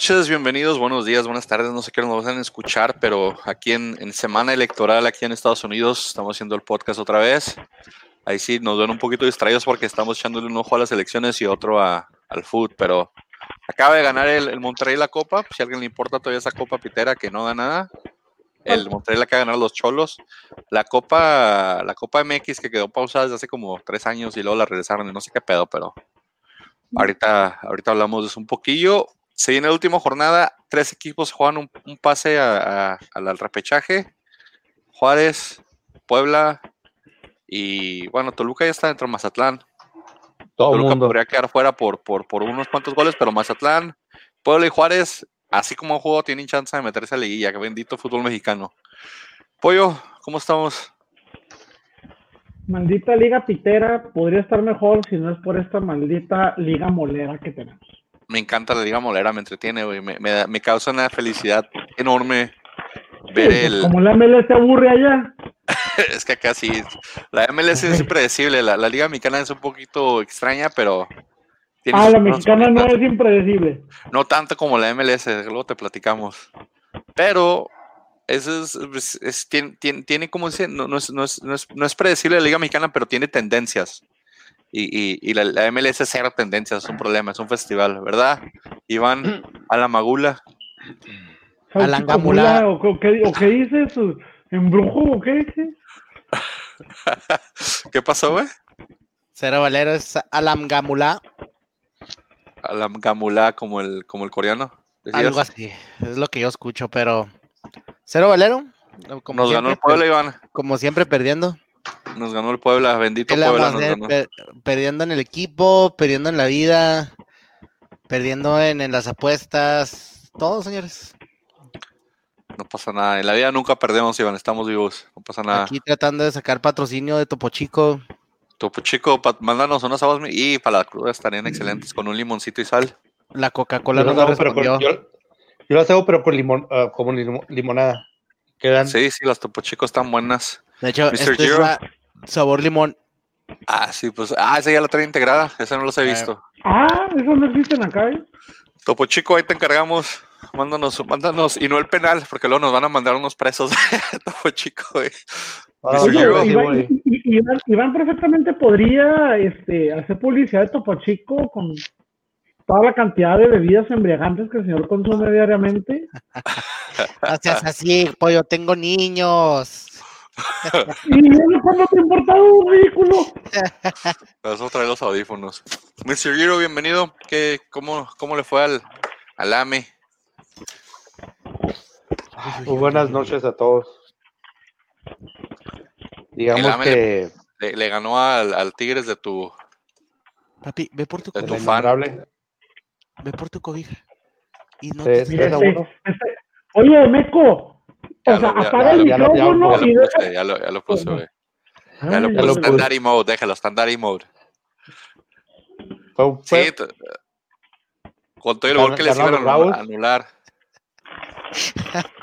noches, bienvenidos, buenos días, buenas tardes, no sé qué nos van a escuchar, pero aquí en, semana electoral, aquí en Estados Unidos, estamos haciendo el podcast otra vez. Ahí sí nos ven un poquito distraídos porque estamos echándole un ojo a las elecciones y otro a, al food, pero acaba de ganar el, el Monterrey la copa, si a alguien le importa todavía esa copa pitera que no da nada, el Monterrey la de ganar los Cholos. La Copa, la Copa MX que quedó pausada desde hace como tres años y luego la regresaron y no sé qué pedo, pero ahorita, ahorita hablamos de eso un poquillo. Se viene la última jornada, tres equipos juegan un, pase al repechaje. Juárez, Puebla y bueno, Toluca ya está dentro de Mazatlán. Todo Toluca podría quedar fuera por, por, por unos cuantos goles, pero Mazatlán, Puebla y Juárez así como juego, tienen chance de meterse a la liguilla. Que bendito fútbol mexicano. Pollo, ¿cómo estamos? Maldita liga pitera podría estar mejor si no es por esta maldita liga molera que tenemos. Me encanta la liga molera, me entretiene, güey. Me, me, causa una felicidad enorme ver el. Como la MLS aburre allá. es que acá sí. La MLS es impredecible. La, la liga mexicana es un poquito extraña, pero Ah, la mexicana no es impredecible. No tanto como la MLS, luego te platicamos. Pero eso es, pues, tiene, tiene, como dice, no, no, es, no, es, no, es, predecible la Liga Mexicana, pero tiene tendencias. Y, y, la, la, MLS es cero tendencias, es un problema, es un festival, ¿verdad? Iván, a la magula. A la gamula. ¿O, qué, o qué dices? ¿Embrujo o qué dices? ¿Qué pasó, güey? Cero Valero es Alamgamula. Alamgamula como el, como el coreano. Algo así, es lo que yo escucho, pero cero valero. Como nos ganó el Puebla, Iván. Como siempre, perdiendo. Nos ganó el Puebla, bendito Puebla. perdiendo en el equipo, perdiendo en la vida, perdiendo en, las apuestas, todo, señores. No pasa nada, en la vida nunca perdemos, Iván, estamos vivos, no pasa nada. Aquí tratando de sacar patrocinio de Topo Chico. Topo Chico, mándanos unas aguas y para la cruda estarían excelentes con un limoncito y sal. La Coca-Cola no, no respondió. yo, yo, las hago, pero con limón, uh, como limonada. Quedan. Sí, sí, las Topo Chico están buenas. De hecho, este es sabor limón. Ah, sí, pues, ah, esa ya la trae integrada, esa no los he eh. visto. Ah, eso no existen acá, ¿eh? Topo Chico, ahí te encargamos. Mándanos, mándanos, y no el penal, porque luego nos van a mandar unos presos. Topo Chico, eh. Iván, Iván, perfectamente podría este, hacer publicidad de Topo Chico con toda la cantidad de bebidas embriagantes que el señor consume diariamente. No seas así, pollo, tengo niños. ¿Y no te importa un ridículo? Vamos a traer los audífonos. Mr. Giro, bienvenido. ¿Qué, cómo, ¿Cómo le fue al, al AME? Muy buenas noches a todos. Digamos que. Le, ganó al, al, Tigres de tu. Papi, ve por tu cobija. Ve por tu cobija. Y no te... Este, este, oye, Meco. O sea, apaga el micrófono y. Ya lo, ya lo puse, güey. Ya lo puse. Standard mode, déjalo, standard mode. Sí, con todo el gol que les iban a anular.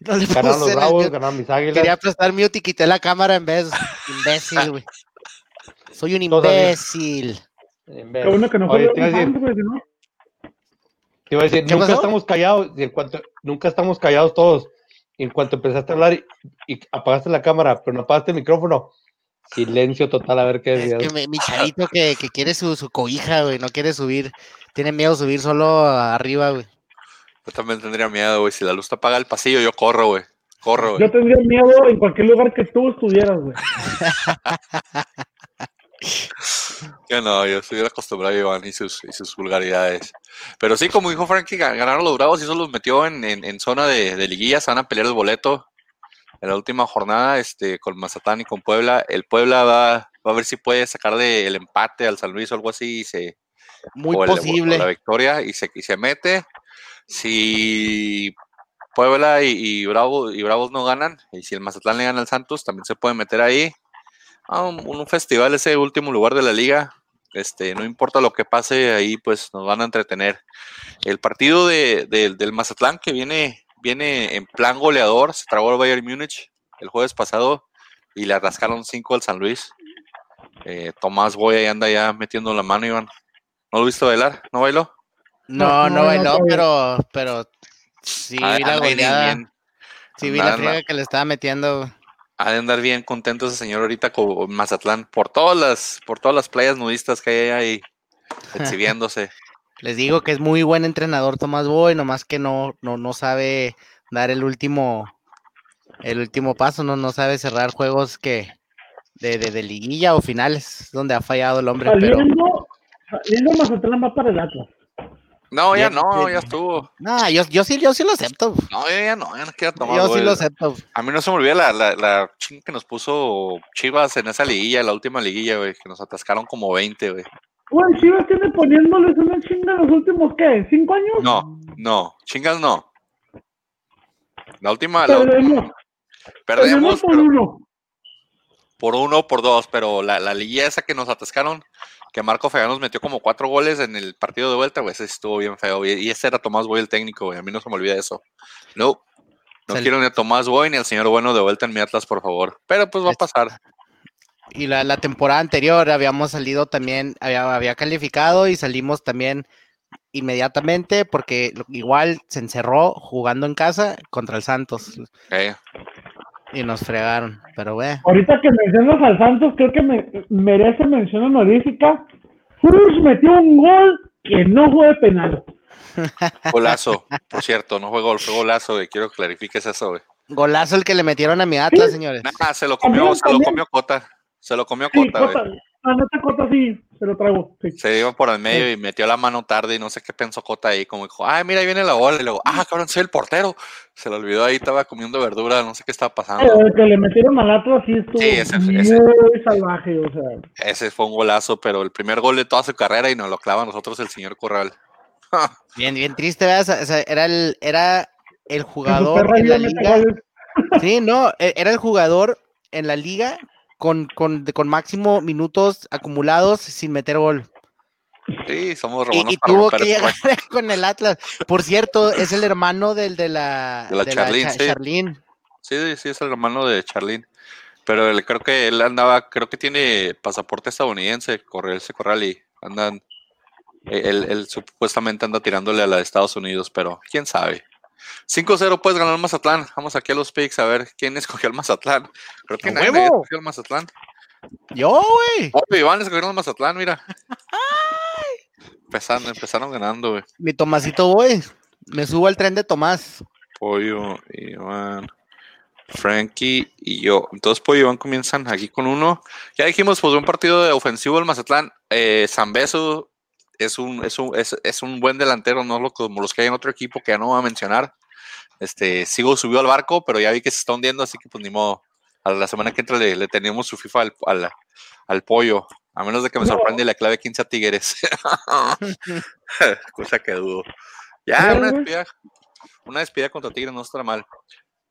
No le ganaron los bravos, ganaron mis águilas. Quería prestar mute y quité la cámara en vez. Imbécil, güey. Soy un imbécil. Qué bueno que no fue te, iba a decir, nunca estamos callados, cuanto, nunca estamos callados todos. En cuanto empezaste a hablar y, apagaste la cámara, pero no apagaste el micrófono, silencio total, a ver qué es. que mi, chavito que, que, quiere su, su cobija, güey, no quiere subir, tiene miedo subir solo arriba, güey. Yo también tendría miedo, güey. Si la luz te apaga el pasillo, yo corro, güey. Corro, güey. Yo tendría miedo en cualquier lugar que tú estuvieras, güey. yo no, yo estoy acostumbrado a Iván y sus, y sus vulgaridades. Pero sí, como dijo Frankie, ganaron los Bravos y eso los metió en, en, zona de, de liguilla. Se van a pelear el boleto en la última jornada este, con Mazatán y con Puebla. El Puebla va, va a ver si puede sacarle el empate al San Luis o algo así y se. Muy posible. la victoria y se, y se mete. Si Puebla y, Bravo, y Bravos no ganan, y si el Mazatlán le gana al Santos, también se puede meter ahí. A un, festival, ese último lugar de la liga. Este, no importa lo que pase ahí, pues nos van a entretener. El partido de, del Mazatlán que viene, viene en plan goleador, se tragó el Bayern Múnich el jueves pasado y le rascaron 5 al San Luis. Eh, Tomás Boy ahí anda ya metiendo la mano, Iván. ¿No lo viste bailar? ¿No bailó? No, no, bailó, pero, pero sí vi la goleada. Sí vi la friega que le estaba metiendo. Ha de andar bien contento ese señor ahorita con Mazatlán por todas las, por todas las playas nudistas que hay ahí exhibiéndose. Les digo que es muy buen entrenador Tomás Boy, nomás que no, no, no sabe dar el último, el último paso, no, no sabe cerrar juegos que de, de, liguilla o finales, donde ha fallado el hombre. Saliendo, pero... Mazatlán va para el Atlas. No, ya no, ya estuvo. No, yo, yo, sí, yo sí lo acepto. No, ya no, ya no quiero tomar. Yo sí lo acepto. A mí no se me olvida la, la, la chinga que nos puso Chivas en esa liguilla, la última liguilla, güey, que nos atascaron como 20, güey. Güey, Chivas tiene poniéndoles una chinga los últimos, ¿qué? ¿Cinco años? No, no, chingas no. La última. Perdemos. La, perdemos. por uno. Por uno, por dos, pero la, la liguilla esa que nos atascaron que Marco Fea nos metió como cuatro goles en el partido de vuelta, güey, ese estuvo bien feo. Y, ese era Tomás Boy el técnico, güey, a mí no se me olvida eso. No, no quiero ni a Tomás Boy ni al señor Bueno de vuelta en mi Atlas, por favor. Pero pues va a pasar. Y la, la temporada anterior habíamos salido también, había, había calificado y salimos también inmediatamente porque igual se encerró jugando en casa contra el Santos. Y nos fregaron, pero ve. Ahorita que mencionas al Santos, creo que me, merece mención honorífica. Cruz metió un gol que no fue penal. Golazo, por cierto, no fue gol, fue golazo, güey. Quiero que clarifiques eso, güey. Golazo el que le metieron a mi Atlas, señores. Nah, se lo comió, se lo comió Cota. Se lo comió Cota, güey. Ah, no te Cota sí, se lo trago. Se iba por el medio y metió la mano tarde y no sé qué pensó Cota ahí, como dijo, ay, mira, ahí viene la bola. Y luego, ah, cabrón, soy el portero. Se lo olvidó ahí, estaba comiendo verdura, no sé qué estaba pasando. El que le metieron al Atlas sí estuvo ese, muy salvaje, o sea. Ese fue un golazo, pero el primer gol de toda su carrera y nos lo clava a nosotros el señor Corral. bien, bien triste, ¿verdad? O sea, era el, era el jugador en la liga. Sí, no, e, era el jugador en la liga con, con, con máximo minutos acumulados sin meter gol. Sí, somos romanos. Y, y tuvo que llegar con el Atlas. Por cierto, es el hermano del de la, de la, Charlene, sí. sí. sí, es el hermano de Charlene. Pero él, creo que él andaba, creo que tiene pasaporte estadounidense, corre, ese corral y andan. Él, él, supuestamente anda tirándole a la de Estados Unidos, pero quién sabe. 5-0 puedes ganar Mazatlán. Vamos aquí a los picks a ver quién escogió el Mazatlán. Creo que nadie escogió el Mazatlán. Yo, güey. Oye, Iván escogió el Mazatlán, mira. empezaron, empezaron ganando, güey. Mi Tomasito, güey. Me subo al tren de Tomás. Pollo, Iván, Frankie y yo. Entonces, Pollo y Iván comienzan aquí con uno. Ya dijimos, pues, un partido de ofensivo del Mazatlán. Eh, Beso es un, es un, es, es un buen delantero, no lo, como los que hay en otro equipo que ya no voy a mencionar. Este, sigo subió al barco, pero ya vi que se está hundiendo, así que pues ni modo. A la semana que entra le, le tenemos su FIFA al, al, al, pollo, a menos de que me sorprende la clave 15 a Tigres. Cosa que dudo. Ya, una despedida, una despedida contra Tigres no está mal.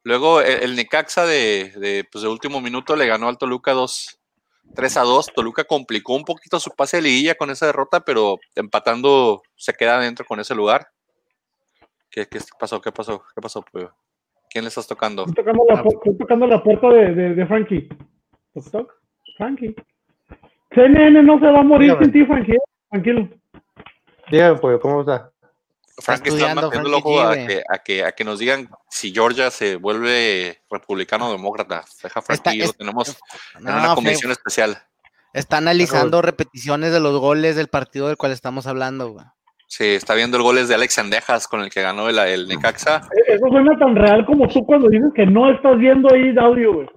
Luego el, el Necaxa de, de, pues, de último minuto le ganó al Toluca 2, 3 a 2. Toluca complicó un poquito su pase de liguilla con esa derrota, pero empatando se queda adentro con ese lugar. ¿Qué, qué pasó? ¿Qué pasó? ¿Qué pasó, ¿Quién le estás tocando? Estoy tocando la, estoy tocando la puerta de, de, de Frankie. ¿Toc, toc? Frankie. CNN no se va a morir sin ti, Frankie. Tranquilo. Dígame, pues, ¿cómo está? Frank está manteniendo el ojo a que, a, que, a que nos digan si Georgia se vuelve republicano o demócrata. Deja Frankie, lo tenemos en una comisión especial. Está analizando repeticiones de los goles del partido del cual estamos hablando, güey. Sí, está viendo el goles de Alex Andejas con el que ganó el, el Necaxa. Eso suena tan real como tú cuando dices que no estás viendo ahí audio, güey.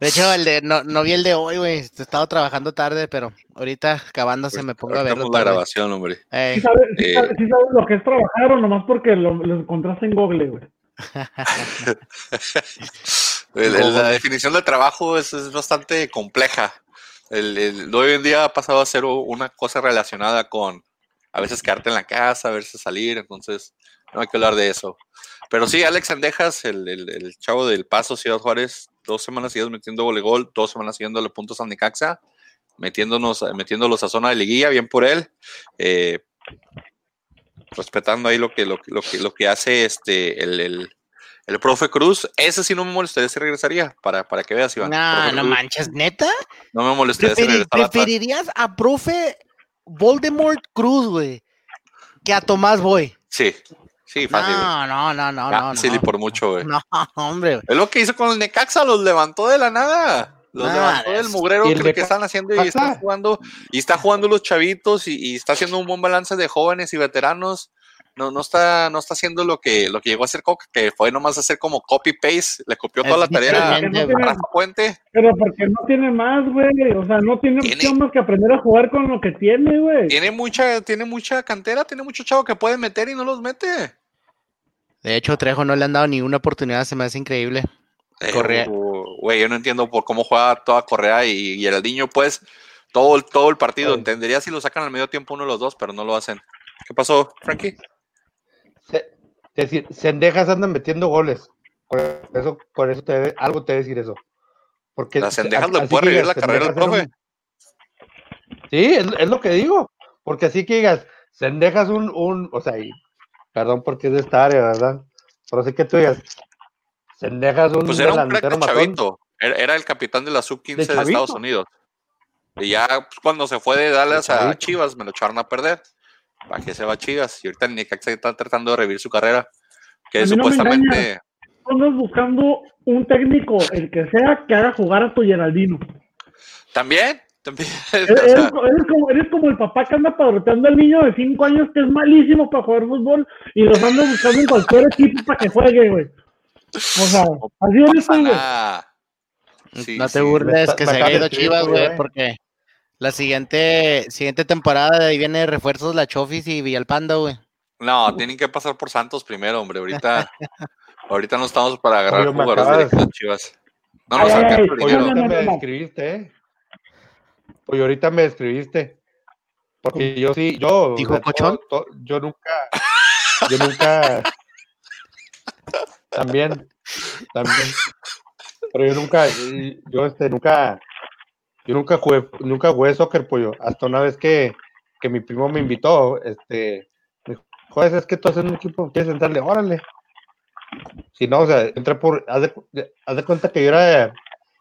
De hecho, el de, no, no vi el de hoy, güey. He estado trabajando tarde, pero ahorita acabándose me pongo a verlo. la grabación, hombre. ¿Sí sabes, eh. sabes, lo que es trabajar o nomás porque lo, lo encontraste en Google, güey? la definición de trabajo es, es bastante compleja. El, el, hoy en día ha pasado a ser una cosa relacionada con a veces quedarte en la casa, a veces salir, entonces no hay que hablar de eso. Pero sí, Alex Andejas, el, el, chavo del Paso Ciudad Juárez, dos semanas seguidas metiendo gol, dos semanas siguiendo puntos a Necaxa, metiéndonos, metiéndolos a zona de liguilla, bien por él. Eh, respetando ahí lo que, lo, lo, que, lo que hace este, el, el, el profe Cruz, ese sí no me molestaría si regresaría, para, para que veas, Iván. No, no manches, neta. No me molestaría si. ¿Preferirías a profe Voldemort Cruz, güey? que a Tomás voy. Sí, sí, fácil. No, no, no, no, no. Sí, no. por mucho, güey. No, hombre. Es lo que hizo con el Necaxa, los levantó de la nada. Los Ah, levantó del mugrero que, que están haciendo y están jugando, y está jugando los chavitos y, y está haciendo un buen balance de jóvenes y veteranos. No, no está, no está haciendo lo que, lo que llegó a hacer Coca, que fue nomás hacer como copy paste, le copió toda Es la tarea a. Rafa Puente. Pero porque no tiene más, güey. O sea, no tiene Tiene- opción más que aprender a jugar con lo que tiene, güey. Tiene mucha, tiene mucha cantera, tiene mucho chavo que puede meter y no los mete. De hecho, Trejo no le han dado ni una oportunidad, se me hace increíble. Eh, Correa. Güey, yo no entiendo por cómo juega toda Correa y, y el niño, pues, todo, el- todo el partido. Entendería si lo sacan al medio tiempo uno de los dos, pero no lo hacen. ¿Qué pasó, Frankie? Se- Es decir, Sendejas andan metiendo goles. Por eso, por eso te debe- algo te debe decir eso. Porque Las Cendejas así- lo así puede revivir la carrera era un- Sí, es, es lo que digo. Porque así que digas, Sendejas un, un, o sea, y, perdón porque es de esta área, ¿verdad? Pero sí que tú digas, Sendejas un Pues era un crack de chavito. Era, era el capitán de la sub-15 de. Estados Unidos. Y ya pues, cuando se fue de Dallas a. Chivas, me lo echaron a perder. ¿Para qué se va a Chivas? Y ahorita el Necaxa está tratando de revivir su carrera. Que no supuestamente... Andas buscando un técnico, el que sea, que haga jugar a tu Geraldino. También, también. Eres, sea, eres como, eres como- eres como el papá que anda padroteando al niño de 5 años que es malísimo para jugar fútbol y los anda buscando en cualquier equipo para que juegue, güey. O sea, así no eres pasa tú, güey. Sí, no te sí. burles que se haya ido Chivas, güey. porque la siguiente, siguiente temporada de ahí viene refuerzos la Chofis y Villalpanda, güey. No, tienen que pasar por Santos primero, hombre. Ahorita, ahorita no estamos para agarrar Oye, jugadores directos de Chivas. No nos alcanza primero. no, ahorita no, me describiste, ¿eh? Oye, ahorita me describiste. Porque yo sí, yo. ¿Dijo o sea, cochón? todo- todo- yo nunca. Yo nunca. También. También. Pero yo nunca. Yo este, nunca. Yo nunca jugué, nunca jugué soccer, pollo. Hasta una vez que, que mi primo me invitó, este. me dijo, Joder, es que tú haces un equipo, quieres entrarle, órale. Si no, o sea, entré por. Haz de, haz de cuenta que yo era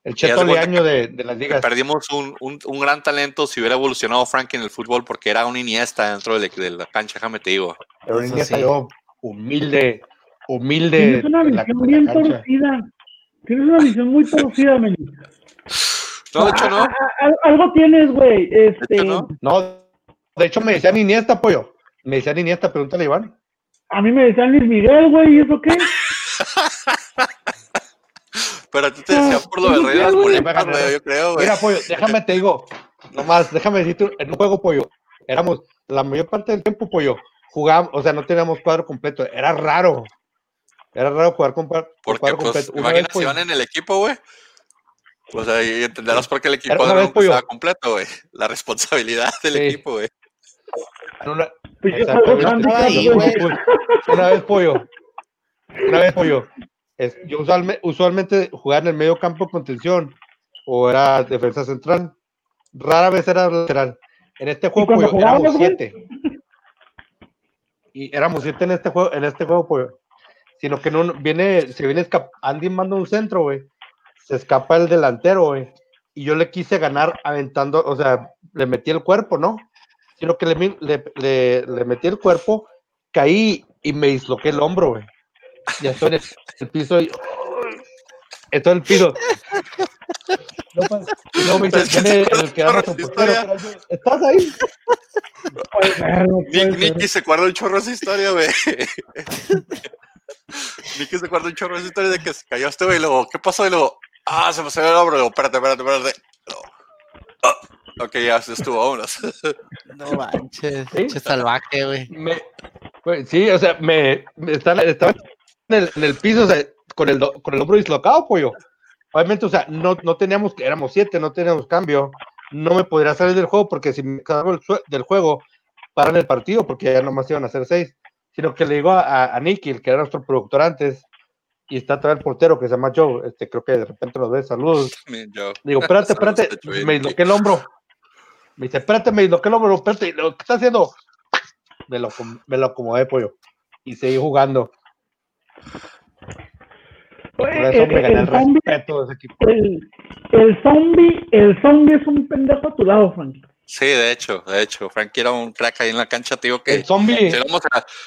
el cheto leaño de, de las ligas. Perdimos un, un, un gran talento si hubiera evolucionado Frank en el fútbol porque era un Iniesta dentro de, de la cancha, déjame te digo. Pero niña sí. salió humilde, humilde. Tienes una visión bien torcida. Tienes una visión muy torcida, Meli. No, de hecho no. Ah, ah, ah, Algo tienes, güey. Este, hecho, no. No, de hecho me decían Iniesta, pollo. Me decían Iniesta, pregúntale Iván. A mí me decían Luis Miguel, güey, ¿y eso qué? Pero a ti te decía por lo del rey de las muletas, güey, yo creo, güey. Mira, pollo, déjame te digo, nomás, déjame decirte, en un juego, pollo, éramos, la mayor parte del tiempo, pollo, jugábamos, o sea, no teníamos cuadro completo, era raro. Era raro jugar con, par- con Porque, cuadro pues, completo. Una vez, imagina si pollo, van en el equipo, güey. O sea, y entenderás por qué el equipo no vez, estaba completo, güey. La responsabilidad del Sí. equipo, güey. una- Pues güey. Una vez pollo. Una vez pollo. Es- yo usualme- usualmente jugaba en el medio campo de contención o era defensa central. Rara vez era lateral. En este juego pollo, éramos siete. Y éramos siete en este juego, en este juego, pollo. Sino que no viene, se viene Andy manda un centro, güey. Se escapa el delantero, güey. Y yo le quise ganar aventando, o sea, le metí el cuerpo, ¿no? Sino que le, le, le- le metí el cuerpo, caí y me disloqué el hombro, güey. Ya estoy en el, piso y. Estoy en el piso. No, pues, luego me dice, el que da nuestro portero, ¿Estás ahí? no puede Nick. Nicky se acuerda un chorro de esa historia, güey. Nicky se acuerda un chorro de esa historia de que se cayó este güey y luego, ¿qué pasó? Y luego, ah, se me salió el hombro. Y luego, espérate, espérate, espérate. "Ah". ok, ya se estuvo, vámonos. No manches, Sí. salvaje, güey. Me, güey, sí, o sea, me, me estaba, estaba el, en el piso, o sea, con el, con el hombro dislocado, pollo. Obviamente, o sea, no, no teníamos, éramos siete, no teníamos cambio. No me podría salir del juego porque si me salgo del, juego, paran el partido porque ya nomás iban a ser seis. Sino que le digo a, a, a Nicky, el que era nuestro productor antes, y está todavía el portero que se llama Joe, este, creo que de repente nos ve, saludos. Digo, espérate, espérate, me disloqué el hombro. Me dice, espérate, me disloqué el hombro, espérate, ¿lo que está haciendo? Me lo, me lo acomodé, pollo. Y seguí jugando. Por me el, gané el el zombie, respeto de ese equipo. el, el zombie, el zombie es un pendejo a tu lado, Frank. Sí, de hecho, de hecho, Frankie era un crack ahí en la cancha, tío, que El zombie. si hubiéramos,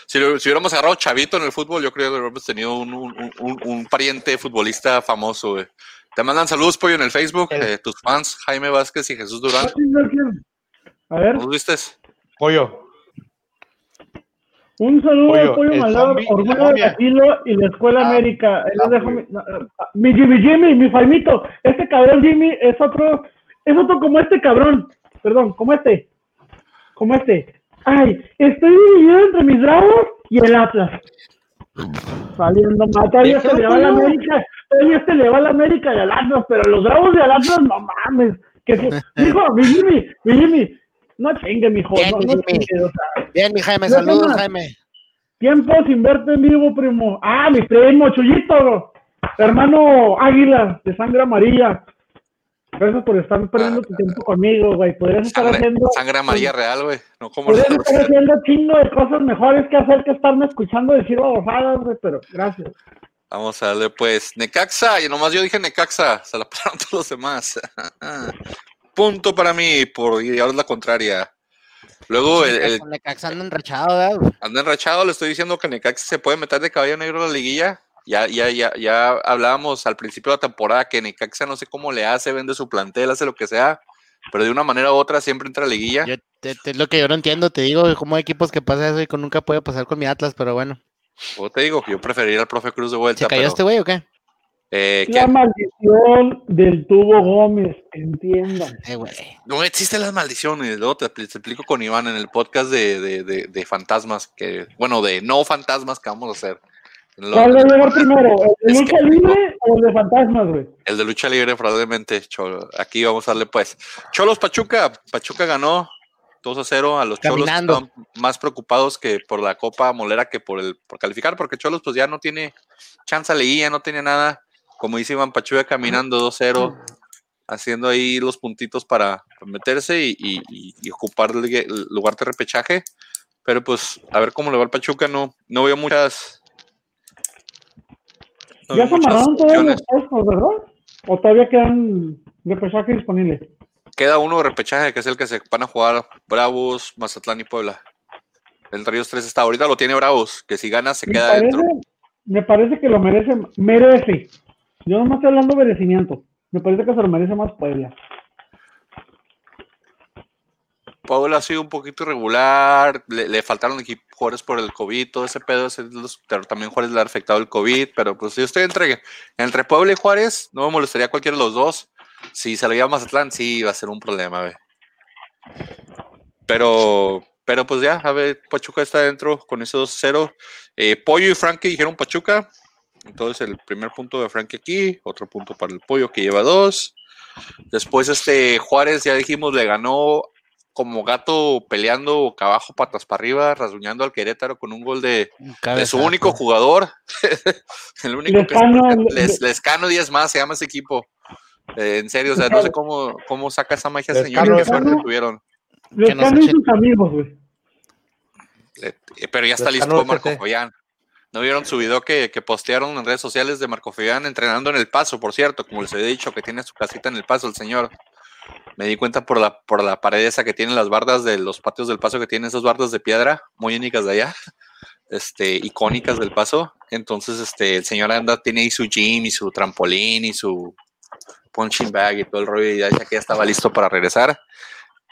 si, si hubiéramos agarrado Chavito en el fútbol, yo creo que hubiéramos tenido un, un, un, un pariente futbolista famoso, güey. Te mandan saludos, Pollo, en el Facebook, El- eh, tus fans, Jaime Vázquez y Jesús Durán. A ver, ¿Nos viste? Pollo. Un saludo al Pollo y la Orgullo de y la Escuela Ah, América. Él ah, deja güey. mi, no, mi Jimmy Jimmy, mi Faimito. Este cabrón Jimmy es otro, es otro como este cabrón. Perdón, como este. Como este. Ay, estoy dividido entre mis bravos y el Atlas. Saliendo mal. Todavía Déjalo, se le va a la. América. Todavía se le va a la América y al Atlas, pero los bravos y al Atlas, no mames. Que se, dijo, mi Jimmy, mi Jimmy. No chingue, mijo. Bien, no, no Jimmy. chingue, o sea, Bien, mi Jaime, saludos. Jaime. Tiempo sin verte en vivo, primo. Ah, mi primo, Chuyito. Hermano Águila, de sangre amarilla. Gracias por estar perdiendo tu tiempo conmigo, güey. Podrías estar Sangre, haciendo. sangre amarilla real, güey. No como Podrías estar haciendo chingo de cosas mejores que hacer que estarme escuchando decir babosadas, güey, pero gracias. Vamos a darle, pues, Necaxa, y nomás yo dije Necaxa, se la pararon todos los demás. Punto para mí, por llevar la contraria. Luego, el, el- Necaxa anda enrachado, ¿verdad? anda enrachado, le estoy diciendo que Necaxa se puede meter de caballo negro a la liguilla. Ya, ya, ya, ya hablábamos al principio de la temporada que Necaxa no sé cómo le hace, vende su plantel, hace lo que sea, pero de una manera u otra siempre entra a la liguilla. Yo, te- lo que yo no entiendo, te digo, como hay equipos que pasa eso y nunca puede pasar con mi Atlas, pero bueno. O te digo, yo preferiría al profe Cruz de vuelta. ¿Se cayó pero, este güey o qué? Eh, La maldición del tubo Gómez, entiendan. Eh. No existen las maldiciones. Luego te, te explico con Iván en el podcast de, de, de- de fantasmas, que, bueno, de no fantasmas que vamos a hacer. Lo- ¿Cuál llegar primero? ¿El de lucha que- libre o el de fantasmas, güey? el de lucha libre, probablemente. Cholo. Aquí vamos a darle, pues. Cholos Pachuca. Pachuca ganó 2 a 0 a los Cholos. Caminando. estaban más preocupados que por la Copa Molera que por el por calificar, porque Cholos, pues ya no tiene chance leía, no tiene nada. Como dice Iván Pachuca, caminando 2-0, haciendo ahí los puntitos para meterse y, y- y- y ocupar el, el lugar de repechaje. Pero pues, a ver cómo le va al Pachuca, no, no veo muchas. no Ya se amarraron todos los puestos, ¿verdad? ¿O todavía quedan de pesaje disponibles? Queda uno de repechaje, que es el que se van a jugar Bravos, Mazatlán y Puebla. Entre ellos tres está. Ahorita lo tiene Bravos, que si gana se Me queda parece, dentro. me parece que lo merece, merece. Yo no me estoy hablando de merecimiento. Me parece que se lo merece más Puebla. Puebla ha sido un poquito irregular, le, faltaron equip- jugadores por el COVID, todo ese pedo, ese- los- también Juárez le ha afectado el COVID, pero pues yo estoy entre, entre Puebla y Juárez, no me molestaría cualquiera de los dos. Si se lo lleva Mazatlán, sí va a ser un problema, güey. Pero, pero pues ya, a ver, Pachuca está dentro con ese 2-0. Eh, Pollo y Frankie dijeron Pachuca. Entonces el primer punto de Frankie aquí, otro punto para el Pollo que lleva dos. Después este Juárez, ya dijimos, le ganó como gato peleando boca abajo, patas para arriba, rasguñando al Querétaro con un gol de, de su único jugador. el único que Lescano, les, Lescano 10 más se llama ese equipo. Eh, en serio, o sea, no sé cómo, cómo saca esa magia, señor, y Lescano, qué suerte Lescano. tuvieron. Los nos Cano y sus amigos, güey. Eh, eh, pero ya está Lescano listo Marco. Fabián. ¿No vieron su video que, que postearon en redes sociales de Marco Fabián entrenando en el paso, por cierto? Como les había dicho, que tiene su casita en el paso el señor. Me di cuenta por la, por la pared esa que tienen las bardas de los patios del paso, que tienen esas bardas de piedra muy únicas de allá, este, icónicas del paso. Entonces, este, el señor anda, tiene ahí su gym y su trampolín y su punching bag y todo el rollo, y ya, que ya estaba listo para regresar.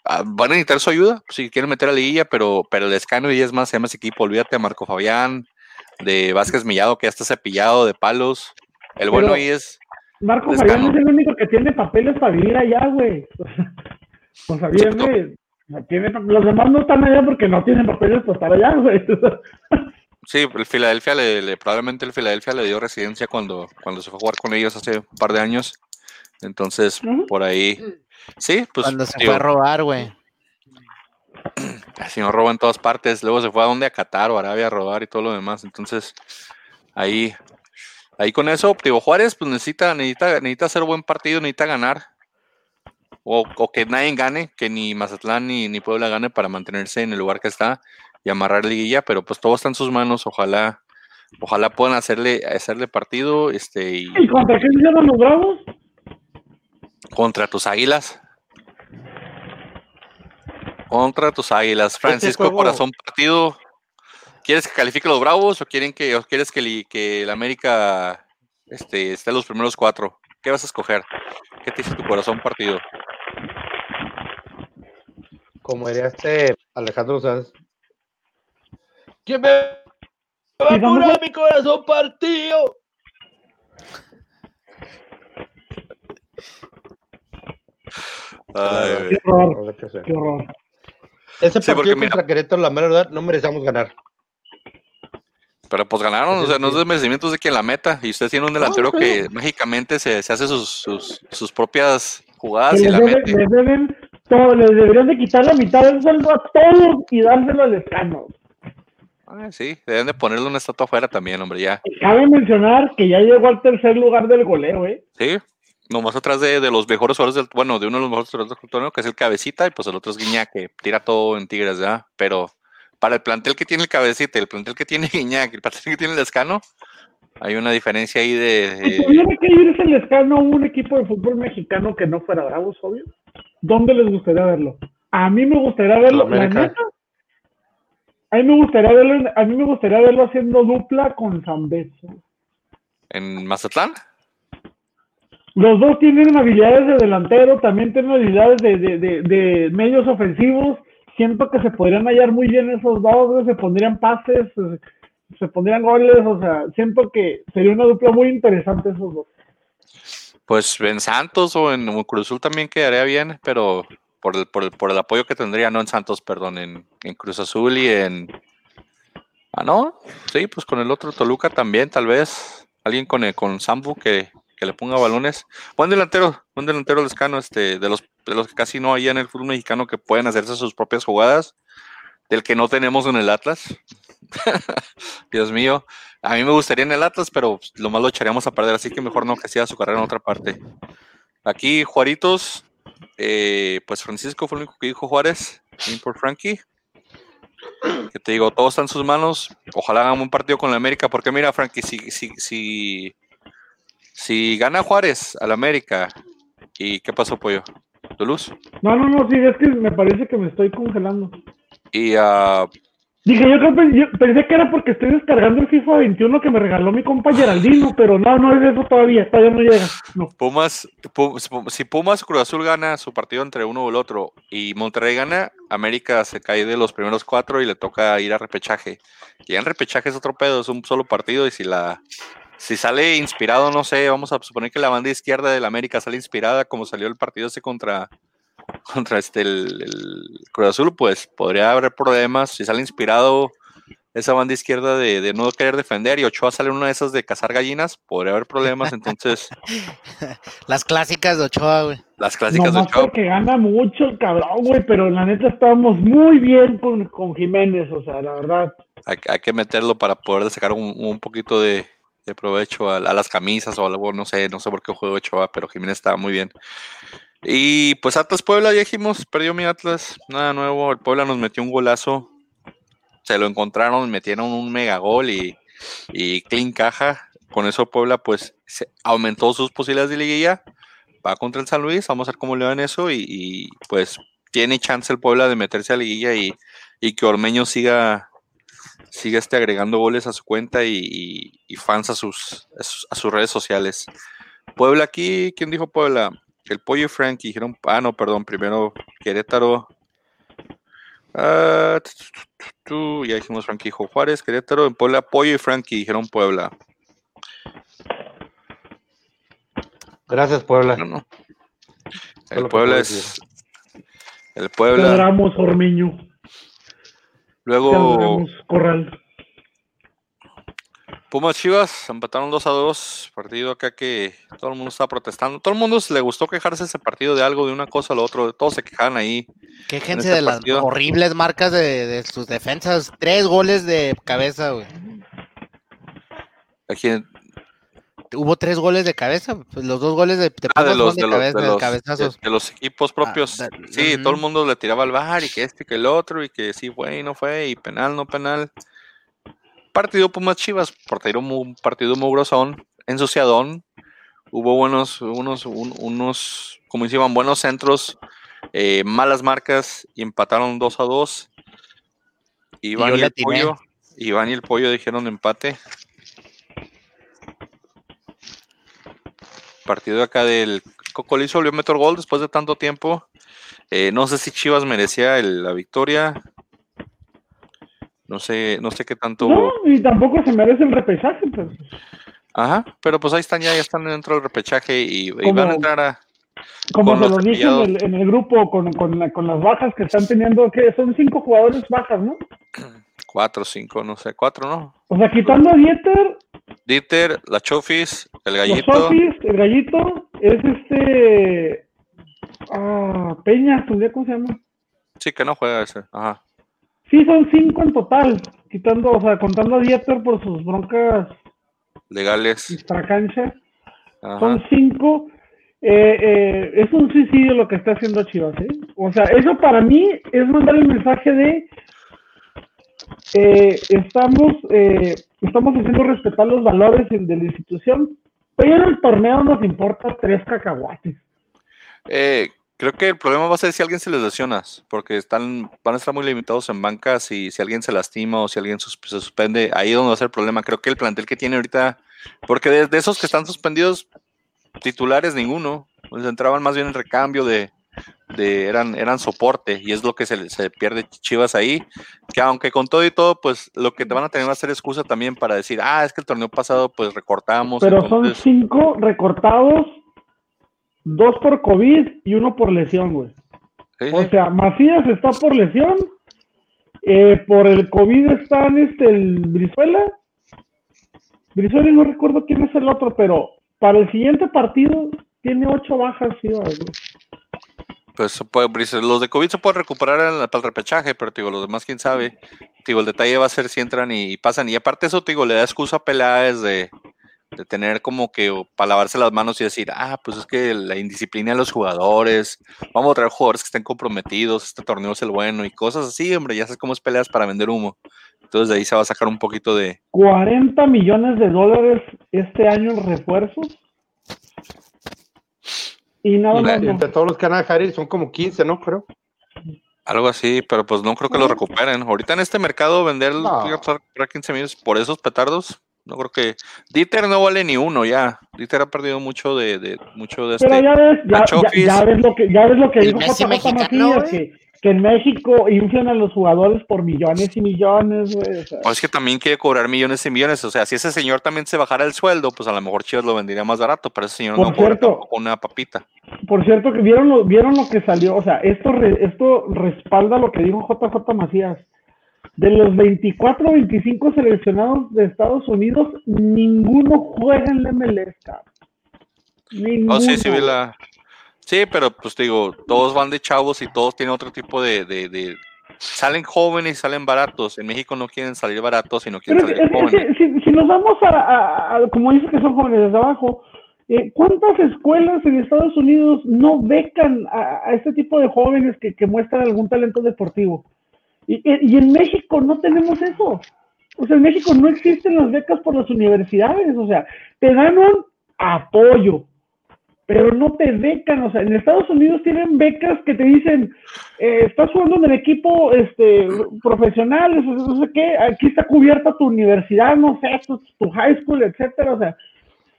Ah, van a necesitar su ayuda si quieren meter a la liguilla, pero, pero el escano y es más, se llama ese equipo. Olvídate de Marco Fabián, de Vázquez Millado, que ya está cepillado de palos. El bueno Pero- ahí es. Marco. Fabián es el único que tiene papeles para vivir allá, güey. O sea, viene, tiene, los demás no están allá porque no tienen papeles para estar allá, güey. Sí, el Filadelfia le, le- probablemente el Filadelfia le dio residencia cuando, cuando se fue a jugar con ellos hace un par de años. Entonces, por ahí. Sí, pues. Cuando se digo, fue a robar, güey. Si no roba en todas partes, luego se fue a donde a Qatar o Arabia a robar y todo lo demás. Entonces, ahí, ahí con eso, digo, Juárez, pues necesita, necesita, necesita hacer buen partido, necesita ganar. O, o que nadie gane, que ni Mazatlán ni, ni Puebla gane para mantenerse en el lugar que está y amarrar liguilla, pero pues todo está en sus manos, ojalá, ojalá puedan hacerle, hacerle partido, este, y ¿Y contra qué los bravos? contra tus águilas. Contra tus águilas. Francisco juego- Corazón Partido. ¿Quieres que califique los Bravos o quieren que o quieres que, li- que el América este, esté en los primeros cuatro? ¿Qué vas a escoger? ¿Qué te dice tu corazón partido? Como diría este Alejandro Sanz. ¿Quién me va a curar mi corazón partido? Ay. Qué horror, qué horror. Ese Sí, porque partido mira- contra Querétaro, la mera verdad, no merecíamos ganar. Pero pues ganaron, o sea, no es Sí. de merecimientos de quien la meta. Y usted tiene un delantero No, que mágicamente se, se hace sus, sus, sus propias jugadas y les, la deben, mete. les deben todo, les deberían de quitar la mitad del sueldo a todos y dárselo al escano. Ah, sí, deben de ponerle una estatua afuera también, hombre, ya. Cabe mencionar que ya llegó al tercer lugar del goleo, ¿eh? Sí, nomás atrás de, de los mejores jugadores del, bueno, de uno de los mejores jugadores del torneo, que es el Cabecita, y pues el otro es Guiñac, que tira todo en Tigres, ¿ya? Pero para el plantel que tiene el Cabecita y el plantel que tiene Guiñac, el plantel que tiene el Escano, hay una diferencia ahí de... Si de- tuviera que irse el escano a un equipo de fútbol mexicano que no fuera Bravos, obvio, ¿dónde les gustaría verlo? A mí me gustaría verlo, la neta, a mí me gustaría verlo, en- a mí me gustaría verlo haciendo dupla con Zambeso. en Mazatlán. Los dos tienen habilidades de delantero, también tienen habilidades de, de, de, medios ofensivos. Siento que se podrían hallar muy bien esos dos, se pondrían pases, se, se pondrían goles, o sea, siento que sería una dupla muy interesante esos dos. Pues en Santos o en Cruz Azul también quedaría bien, pero por el, por el, por el apoyo que tendría, no en Santos, perdón, en, en Cruz Azul y en... Ah, no, sí, pues con el otro Toluca también, tal vez. Alguien con, el- con Sambu que, que le ponga balones. Buen delantero, buen delantero lescano, este, de los, de los que casi no hay en el fútbol mexicano que pueden hacerse sus propias jugadas, del que no tenemos en el Atlas. Dios mío, a mí me gustaría en el Atlas, pero lo más lo echaríamos a perder, así que mejor no que siga su carrera en otra parte. Aquí, Juaritos, eh, pues Francisco fue el único que dijo Juárez, por Frankie. Que te digo, todo está en sus manos. Ojalá hagan un partido con la América, porque mira, Frankie, si, si, si, si gana Juárez al América, ¿y qué pasó, Pollo? ¿Tu luz? No, no, no, sí, es que me parece que me estoy congelando. Y ah, Dije, yo, yo pensé que era porque estoy descargando el FIFA 21 que me regaló mi compa Geraldino, pero no, no es eso todavía, todavía no llega. No. Pumas, Pu- si Pumas Cruz Azul gana su partido entre uno o el otro y Monterrey gana, América se cae de los primeros cuatro y le toca ir a repechaje. Y en repechaje es otro pedo, es un solo partido y si la si sale inspirado, no sé, vamos a suponer que la banda izquierda del América sale inspirada como salió el partido ese contra contra este el, el Cruz Azul, pues podría haber problemas. Si sale inspirado esa banda izquierda de, de no querer defender y Ochoa sale una de esas de cazar gallinas, podría haber problemas. Entonces, Las clásicas de Ochoa, güey. las clásicas de Ochoa porque gana mucho el cabrón, güey, pero la neta estábamos muy bien con, con Jiménez, o sea, la verdad. hay, hay que meterlo para poder sacar un, un poquito de, de provecho a, las camisas o algo, no sé, no sé por qué juego Ochoa, pero Jiménez estaba muy bien. Y pues Atlas Puebla, ya dijimos, perdió mi Atlas, nada nuevo, el Puebla nos metió un golazo, se lo encontraron, metieron un mega gol y, y clean caja, con eso Puebla pues se aumentó sus posibilidades de liguilla, va contra el San Luis, vamos a ver cómo le va en eso y, y, pues tiene chance el Puebla de meterse a liguilla y, y que Ormeño siga siga este agregando goles a su cuenta y, y- y fans a sus, a sus a sus redes sociales. Puebla aquí, ¿quién dijo Puebla? El Pollo y Frankie dijeron, ah, no, perdón, primero Querétaro. Ah, ya dijimos Frankie dijo Juárez, Querétaro, en Puebla, Pollo y Frankie dijeron Puebla. Gracias, Puebla. No, El Puebla es. El Puebla. Quebramos Ormeño, Luego Corral. Pumas Chivas empataron 2 a 2. Partido acá que todo el mundo estaba protestando. Todo el mundo se le gustó quejarse ese partido de algo, de una cosa a lo otro. Todos se quejaban ahí. Quéjense este de las horribles marcas de, de sus defensas. Tres goles de cabeza, güey. Aquí, Hubo tres goles de cabeza. Pues los dos goles de, de ah, de los, de de, los, cabeza- cabezazos. de- los equipos propios. da- sí, todo el mundo le tiraba al bar y que este y que el otro y que sí fue y no fue y penal, no penal. Partido Pumas Chivas, partido muy, partido muy grosón, ensuciadón. Hubo buenos, unos, un- unos, como decían, buenos centros eh, malas marcas y empataron 2 a 2. Iván y, el pollo, Iván y el pollo dijeron empate. Partido acá del Cocolizo volvió a meter gol después de tanto tiempo. Eh, no sé si Chivas merecía el- la victoria. No sé, no sé qué tanto. No, y tampoco se merece el repechaje, pues. Ajá, pero pues ahí están ya, ya están dentro del repechaje y, van a entrar a. Como se los dije en el, en el grupo con, con, la- con las bajas que están teniendo, que son cinco jugadores bajas, ¿no? Cuatro, cinco, no sé, cuatro, ¿no? O sea, quitando a Dieter, Dieter, la Chofis, el gallito. Sofis, el gallito, es este. Ah, Peña, ¿cómo se llama? Sí, que no juega ese. Ajá. Sí, son cinco en total, quitando, o sea, contando a Dieter por sus broncas Legales. extracancha, son cinco. Eh, eh, es un suicidio lo que está haciendo Chivas, ¿eh? O sea, eso para mí es mandar el mensaje de eh, estamos eh, estamos haciendo respetar los valores de la institución, pero el torneo nos importa tres cacahuates. Eh, creo que el problema va a ser si alguien se les lesiona, porque están, van a estar muy limitados en bancas y si alguien se lastima o si alguien sus- se suspende, ahí es donde va a ser el problema. Creo que el plantel que tiene ahorita, porque de, de esos que están suspendidos, titulares ninguno, pues entraban más bien en recambio de, de eran, eran soporte y es lo que se, se pierde Chivas ahí, que aunque con todo y todo, pues lo que te van a tener va a ser excusa también para decir, ah, es que el torneo pasado pues recortamos. Pero son cinco recortados, dos por COVID y uno por lesión, güey. Sí, O sí. sea, Macías está por lesión, eh, por el COVID están este, el Brizuela. Brizuela y no recuerdo quién es el otro, pero para el siguiente partido tiene ocho bajas, güey. Pues puede- los de COVID se pueden recuperar para el repechaje, pero digo, los demás, quién sabe. Digo, el detalle va a ser si entran y pasan. Y aparte eso, digo, le da excusa a Peláez de, de tener como que para lavarse las manos y decir, ah, pues es que la indisciplina de los jugadores, vamos a traer jugadores que estén comprometidos, este torneo es el bueno y cosas así, hombre, ya sabes cómo es Peláez para vender humo. Entonces de ahí se va a sacar un poquito de... 40 millones de dólares este año en refuerzos. Y nada más. Entre todos los que van a dejar ir son como 15, ¿no? Creo. Algo así, pero pues no creo que lo recuperen. Ahorita en este mercado vender No. para 15 millones por esos petardos, no creo que Dieter no vale ni uno ya. Dieter ha perdido mucho de, de mucho de este. Pero ya ves, ya, ya, ya ves lo que, ya ves lo que dijo Messi mexicano, Macías, güey. que, que en México inflan a los jugadores por millones y millones, güey. o sea. O es que también quiere cobrar millones y millones. O sea, si ese señor también se bajara el sueldo, pues a lo mejor Chivas lo vendería más barato, pero ese señor Por no cobra cierto. tampoco una papita. Por cierto, que vieron lo, vieron lo que salió, o sea, esto, re- esto respalda lo que dijo JJ Macías. De los 24 o 25 seleccionados de Estados Unidos, ninguno juega en la MLS, cabrón. Ninguno. Oh, sí, sí, vi la. Sí, pero pues te digo, todos van de chavos y todos tienen otro tipo de, de, de- Salen jóvenes y salen baratos. En México no quieren salir baratos, sino quieren salir es- es jóvenes. si, si nos vamos a, a- a- como dices que son jóvenes desde abajo, eh, ¿cuántas escuelas en Estados Unidos no becan a, a este tipo de jóvenes que, que muestran algún talento deportivo? Y, y- y en México no tenemos eso. O sea, en México no existen las becas por las universidades. O sea, te dan un apoyo, pero no te becan. O sea, en Estados Unidos tienen becas que te dicen, eh, estás jugando en el equipo este, profesional, no sé- qué, aquí está cubierta tu universidad, no sé, tu, high school, etcétera. O sea,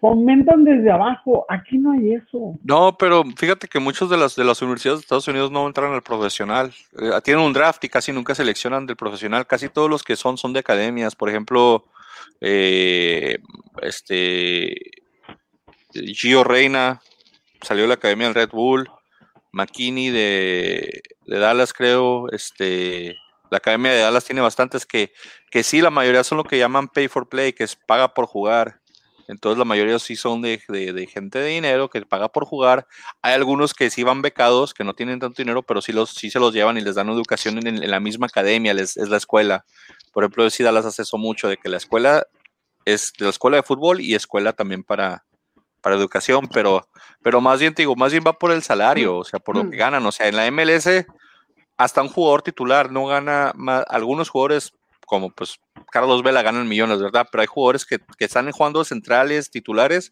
fomentan desde abajo. Aquí no hay eso. No, pero fíjate que muchos de las de las universidades de Estados Unidos no entran al profesional. Eh, tienen un draft y casi nunca seleccionan del profesional. Casi todos los que son son de academias. Por ejemplo, eh, este Gio Reina salió de la academia del Red Bull. McKinney de, de Dallas, creo. Este, la academia de Dallas tiene bastantes que, que sí, la mayoría son lo que llaman pay for play, que es paga por jugar. Entonces la mayoría sí son de, de- gente de dinero que paga por jugar. Hay algunos que sí van becados, que no tienen tanto dinero, pero sí, los, sí se los llevan y les dan educación en, la misma academia, les, es la escuela. Por ejemplo, sí Dallas hace eso mucho, de que la escuela es la escuela de fútbol y escuela también para, para educación, pero, pero más bien te digo, más bien va por el salario, o sea, por lo que ganan. O sea, en la MLS, hasta un jugador titular no gana más, algunos jugadores como pues Carlos Vela ganan millones, ¿verdad? Pero hay jugadores que, que están jugando centrales, titulares,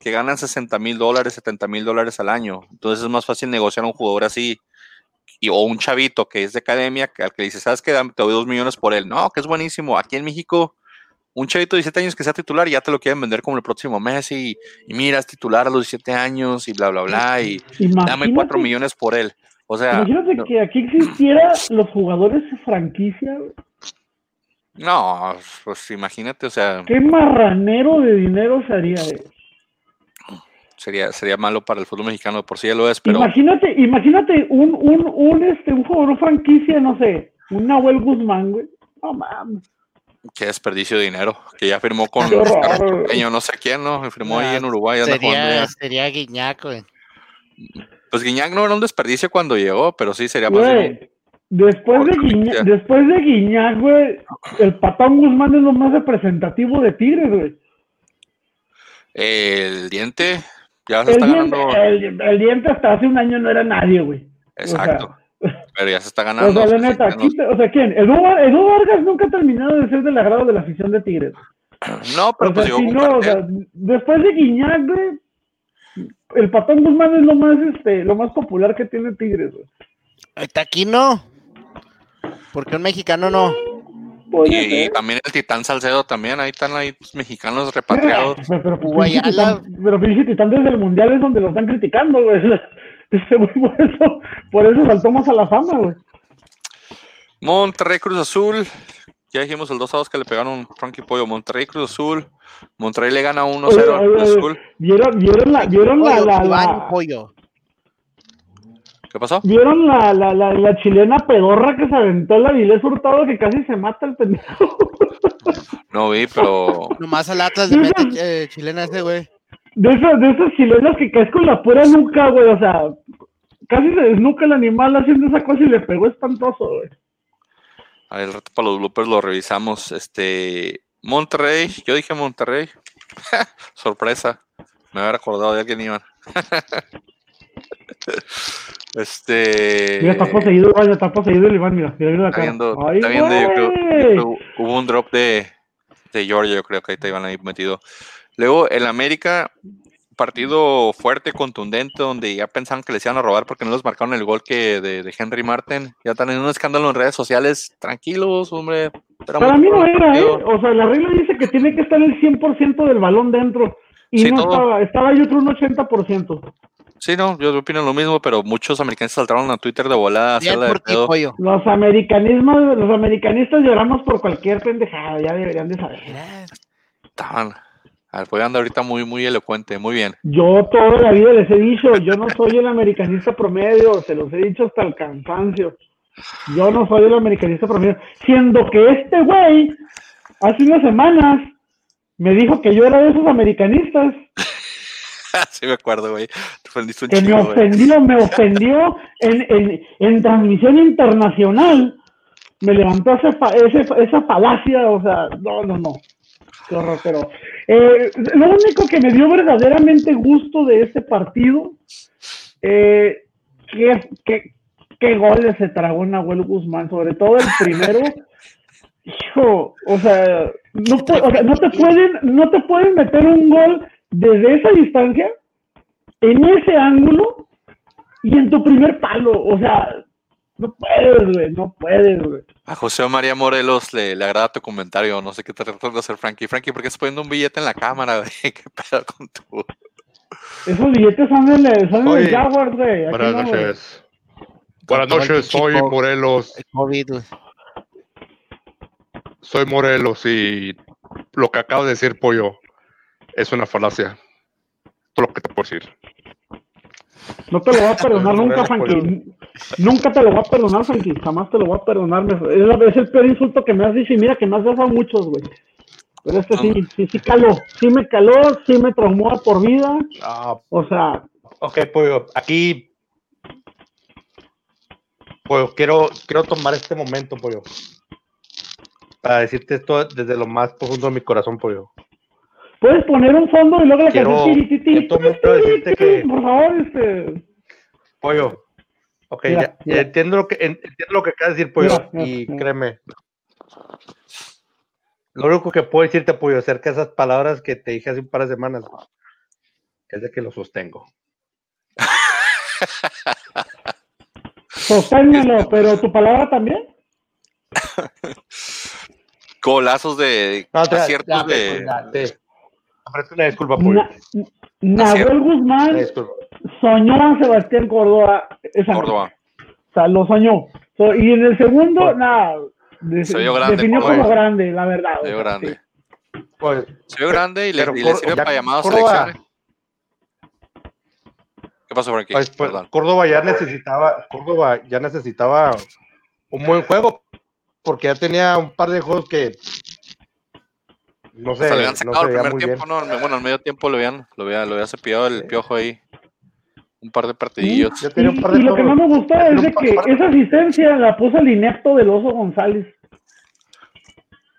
que ganan 60 mil dólares, 70 mil dólares al año. Entonces es más fácil negociar a un jugador así y, o un chavito que es de academia, que al que dice, ¿sabes qué? Te doy dos millones por él. No, que es buenísimo. Aquí en México, un chavito de 17 años que sea titular y ya te lo quieren vender como el próximo Messi. Y, mira, es titular a los 17 años y bla, bla, bla. Y dame cuatro millones por él. O sea. Imagínate que aquí existiera los jugadores de franquicia. No, pues imagínate, o sea. ¿Qué marranero de dinero se haría eso? Sería, sería malo para el fútbol mexicano, por si ya lo es, pero. Imagínate, imagínate un, un, un, este, un jugador franquicia, no sé, un Nahuel Guzmán, güey. No mames. Qué desperdicio de dinero, que ya firmó con pequeño, no sé quién, ¿no? Firmó ahí en Uruguay. Sería, sería Guiñac, güey. Pues Guiñac no era un desperdicio cuando llegó, pero sí sería más. Después de, Guiñac, después de Guiñac, güey, el Patón Guzmán es lo más representativo de Tigres, güey. El diente, ya se está ganando. El, diente hasta hace un año no era nadie, güey. Exacto. Pero ya se está ganando. O sea, la neta, o sea, ¿quién? Edu, Vargas nunca ha terminado de ser del agrado de la afición de Tigres. No, pero pues no, o sea, después de Guiñac, güey, el Patón Guzmán es lo más, este, lo más popular que tiene Tigres, güey. Aquí no. Porque un mexicano no. Y, también el Titán Salcedo también, ahí están ahí mexicanos repatriados. Pero, pero, pero, pero Titán desde el Mundial es donde lo están criticando, güey. Por eso, por eso saltó más a la fama, güey. Monterrey Cruz Azul. Ya dijimos el 2 a 2 que le pegaron Frankie Pollo. Monterrey Cruz Azul. Monterrey le gana 1-0 al Cruz Azul. ¿Vieron, vieron la, vieron la, la, la, ¿Qué pasó? ¿Vieron la, la, la, la, chilena pedorra que se aventó la Vilés Hurtado que casi se mata el pendejo? No vi, pero. Nomás al Atlas le mete eh, chilena ese, güey. De esas, de esas chilenas que caes con la pura nuca, güey. O sea, casi se desnuca el animal haciendo esa cosa y le pegó espantoso, güey. A ver, rato para los bloopers lo revisamos. Este. Monterrey, yo dije Monterrey. Sorpresa. Me había acordado de alguien, Iván. Este. Mira, está poseído, vaya, está poseído el Iván, mira, mira, mira Está viendo, está viendo yo, creo, hubo un drop de, de Georgia, yo creo que ahí te iban ahí metido. Luego, el América, partido fuerte, contundente, donde ya pensaban que les iban a robar porque no les marcaron el gol que de, de Henry Martin. Ya están en un escándalo en redes sociales. Tranquilos, hombre. Para mí no era, ¿eh? O sea, la regla dice que tiene que estar el 100% del balón dentro. Y no estaba, estaba ahí otro un 80%. Sí, no, yo opino lo mismo, pero muchos americanistas saltaron a Twitter de volada a hacerla de pedo. Los americanismos, los americanistas lloramos por cualquier pendejada, ya deberían de saber. Estaban, apoyando ahorita muy, muy elocuente, muy bien. Yo toda la vida les he dicho, yo no soy el americanista promedio, se los he dicho hasta el cansancio. Yo no soy el americanista promedio, siendo que este güey hace unas semanas me dijo que yo era de esos americanistas. sí me acuerdo, güey. que me ofendió, me ofendió en, en, transmisión internacional. Me levantó esa falacia, o sea, no, no, no. Qué horror, pero eh, lo único que me dio verdaderamente gusto de este partido, eh, que, qué goles se tragó Nahuel Guzmán, sobre todo el primero. Hijo, o sea, no, o sea, no te pueden, no te pueden meter un gol desde esa distancia, en ese ángulo y en tu primer palo. O sea, no puedes, güey, no puedes, güey. A José María Morelos le, le agrada tu comentario. No sé qué te tratando de hacer, Frankie. Frankie, ¿por qué estás poniendo un billete en la cámara, güey? ¿Qué pedo con tu.? Esos billetes son de, son de Jaguars, güey. Buenas noches. Buenas noches, soy Morelos. Soy Morelos y lo que acabo de decir, Pollo, es una falacia. Todo lo que te puedo decir. No te lo voy a perdonar nunca, Frankie. Nunca te lo voy a perdonar, Frankie. Jamás te lo voy a perdonar. Es, el peor insulto que me has dicho. Y mira que me has dejado muchos, güey. Pero este sí, sí, sí caló. Sí me caló, sí me traumó por vida. O sea. Ok, pues aquí. Pues quiero, quiero tomar este momento, pollo. Para decirte esto desde lo más profundo de mi corazón, pollo. Puedes poner un fondo y luego la quiero, decirte que... Por favor, este... Pollo. Ok, ya, entiendo lo que entiendo lo que acabas de decir, Pollo, y créeme. Lo único que puedo decirte, Pollo, acerca de esas palabras que te dije hace un par de semanas, es de que lo sostengo. Sosténmelo, pero tu palabra también. Golazos de aciertos ya, de. Ofrezco una disculpa, Puy. Na- Nahuel. Guzmán soñó a Sebastián Córdoba. Córdoba. O sea, lo soñó. So, y en el segundo, Pues- nada, de- Se vio grande, definió Córdoba. como grande, la verdad. Se vio grande. Pues, Se vio grande y le, y sirve ya para llamadas selecciones. ¿Qué pasó por aquí? pues, pues. Córdoba ya necesitaba, Córdoba ya necesitaba un buen juego, porque ya tenía un par de juegos que no sé, le habían sacado el primer tiempo, bien. ¿no? Bueno, al medio tiempo lo habían, lo había, lo había cepillado el piojo ahí. Un par de partidillos. Y, tenía un par de y lo que más me gustó es de que par- esa asistencia la puso el inepto del Oso González.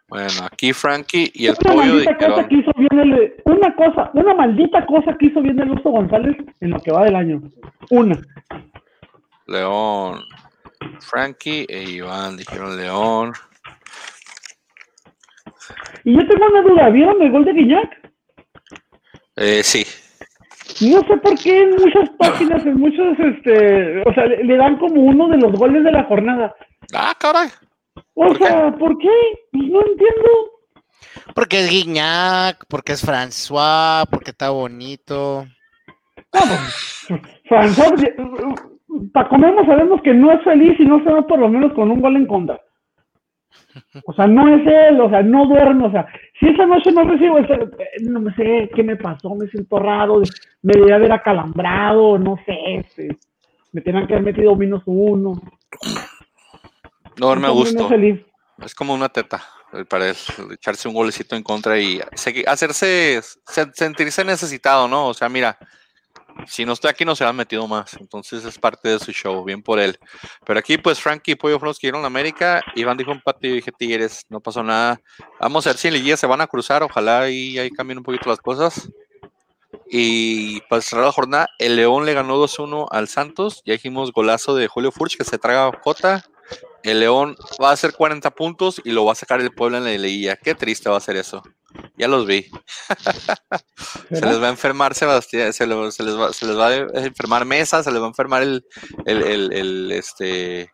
Bueno, aquí Frankie y el una pollo maldita cosa que hizo bien el, una cosa, una maldita cosa que hizo bien el Oso González en lo que va del año. Una. León. Frankie e Iván dijeron León. Y yo tengo una duda, ¿vieron el gol de Guiñac? Eh, sí. No sé por qué en muchas páginas, en muchos, este, o sea, le, le dan como uno de los goles de la jornada. Ah, caray. O ¿Por qué? sea, ¿por qué? Pues no entiendo. Porque es Guignac, porque es François, porque está bonito. François, para comernos sabemos que no es feliz y no se va por lo menos con un gol en contra. O sea, no es él, o sea, no duerme, o sea, si esa noche no recibo, ese- eh, no me sé qué me pasó, me siento raro, me debería haber acalambrado, no sé, este, me tenían que haber metido menos uno. No duerme a Ese hombre gusto. No es como una teta eh, para echarse un golecito en contra y hacerse, se- sentirse necesitado, ¿no? O sea, mira, si no estoy aquí no se han metido más, entonces es parte de su show, bien por él. Pero aquí pues Frankie y Pollo fueron los que dieron a América, Iván dijo empate y dije Tigres, no pasó nada. Vamos a ver si en liguilla se van a cruzar, ojalá y ahí cambien un poquito las cosas. Y para cerrar la jornada, el León le ganó 2-1 al Santos, ya dijimos golazo de Julio Furch que se traga Cota. El León va a hacer 40 puntos y lo va a sacar el Puebla en la liguilla. Qué triste va a ser eso. Ya los vi. Se les va a enfermar Sebastián, se, lo- se les, va, se les va a enfermar Mesa, se les va a enfermar el, el, el- el, este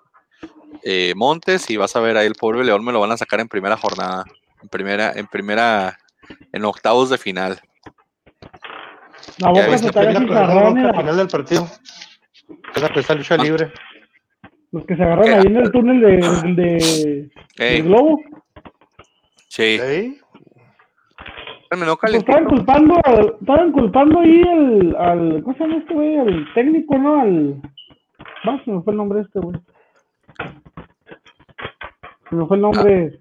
eh, Montes y vas a ver ahí el pobre León me lo van a sacar en primera jornada, en primera, en primera, en octavos de final. La Ya boca viste, gol mira, al final del partido. Esa que está lucha Ah. libre. los que se agarran ahí en el túnel de, de, Ey, del globo. sí, ¿Sí? Pues estaban culpando, al- estaban culpando ahí al, al, ¿cómo se llama este güey? Al técnico, ¿no? Al, no, se me fue el nombre de este güey. Se me fue el nombre.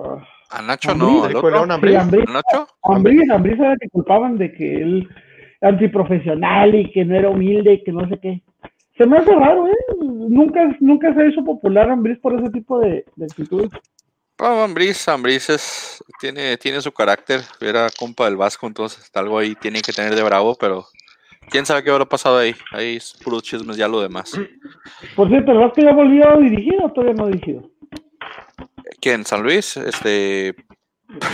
Ah, A Nacho no, al otro. ¿A Nacho? Ambriz, Ambriz era que culpaban de que él antiprofesional y que no era humilde y que no sé qué. Se me hace raro, ¿eh? Nunca, nunca se hecho popular Ambriz por ese tipo de, de actitudes. Ah, Ambriz, Ambriz es, tiene, tiene su carácter, era compa del Vasco, entonces algo ahí tiene que tener de bravo, pero quién sabe qué habrá pasado ahí, ahí es puros chismes ya lo demás. Por cierto, el Vasco ya volvió a dirigir o todavía no ha dirigido. ¿Quién? ¿San Luis? Este,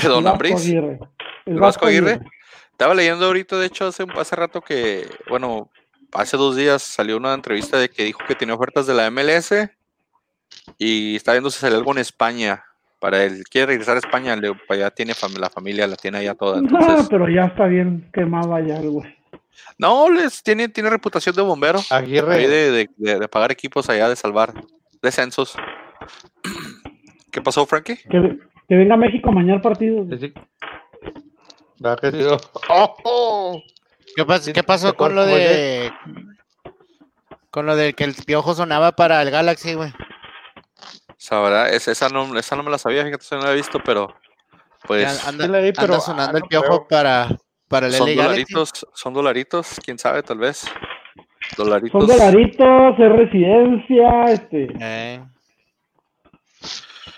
perdón, El Vasco Ambriz. Aguirre. ¿El Vasco Aguirre? Estaba leyendo ahorita, de hecho, hace, hace rato que, bueno, hace dos días salió una entrevista de que dijo que tenía ofertas de la MLS y está viendo si sale algo en España. Para él, quiere regresar a España, le, para allá tiene fam- la familia, la tiene allá toda. No, pero ya está bien quemado allá el güey. no, les tiene, tiene reputación de bombero. Aguirre. de, de, de- de pagar equipos allá, de salvar descensos. ¿Qué pasó, Frankie? Que, que venga a México a mañar partidos. Sí, sí. ¿Verdad que sí? ¡Oh, oh! ¿Qué, pas- Sí, qué pasó ¿te con lo de. Con lo de que el piojo sonaba para el Galaxy, güey? Sabrá, es- esa, no, esa no me la sabía, fíjate, no la he visto, pero pues Ya anda, anda pero, sonando ah, el piojo creo. para, para el son dolaritos, son dolaritos, quién sabe, tal vez. Dolaritos. Son dolaritos, es residencia, este. Eh,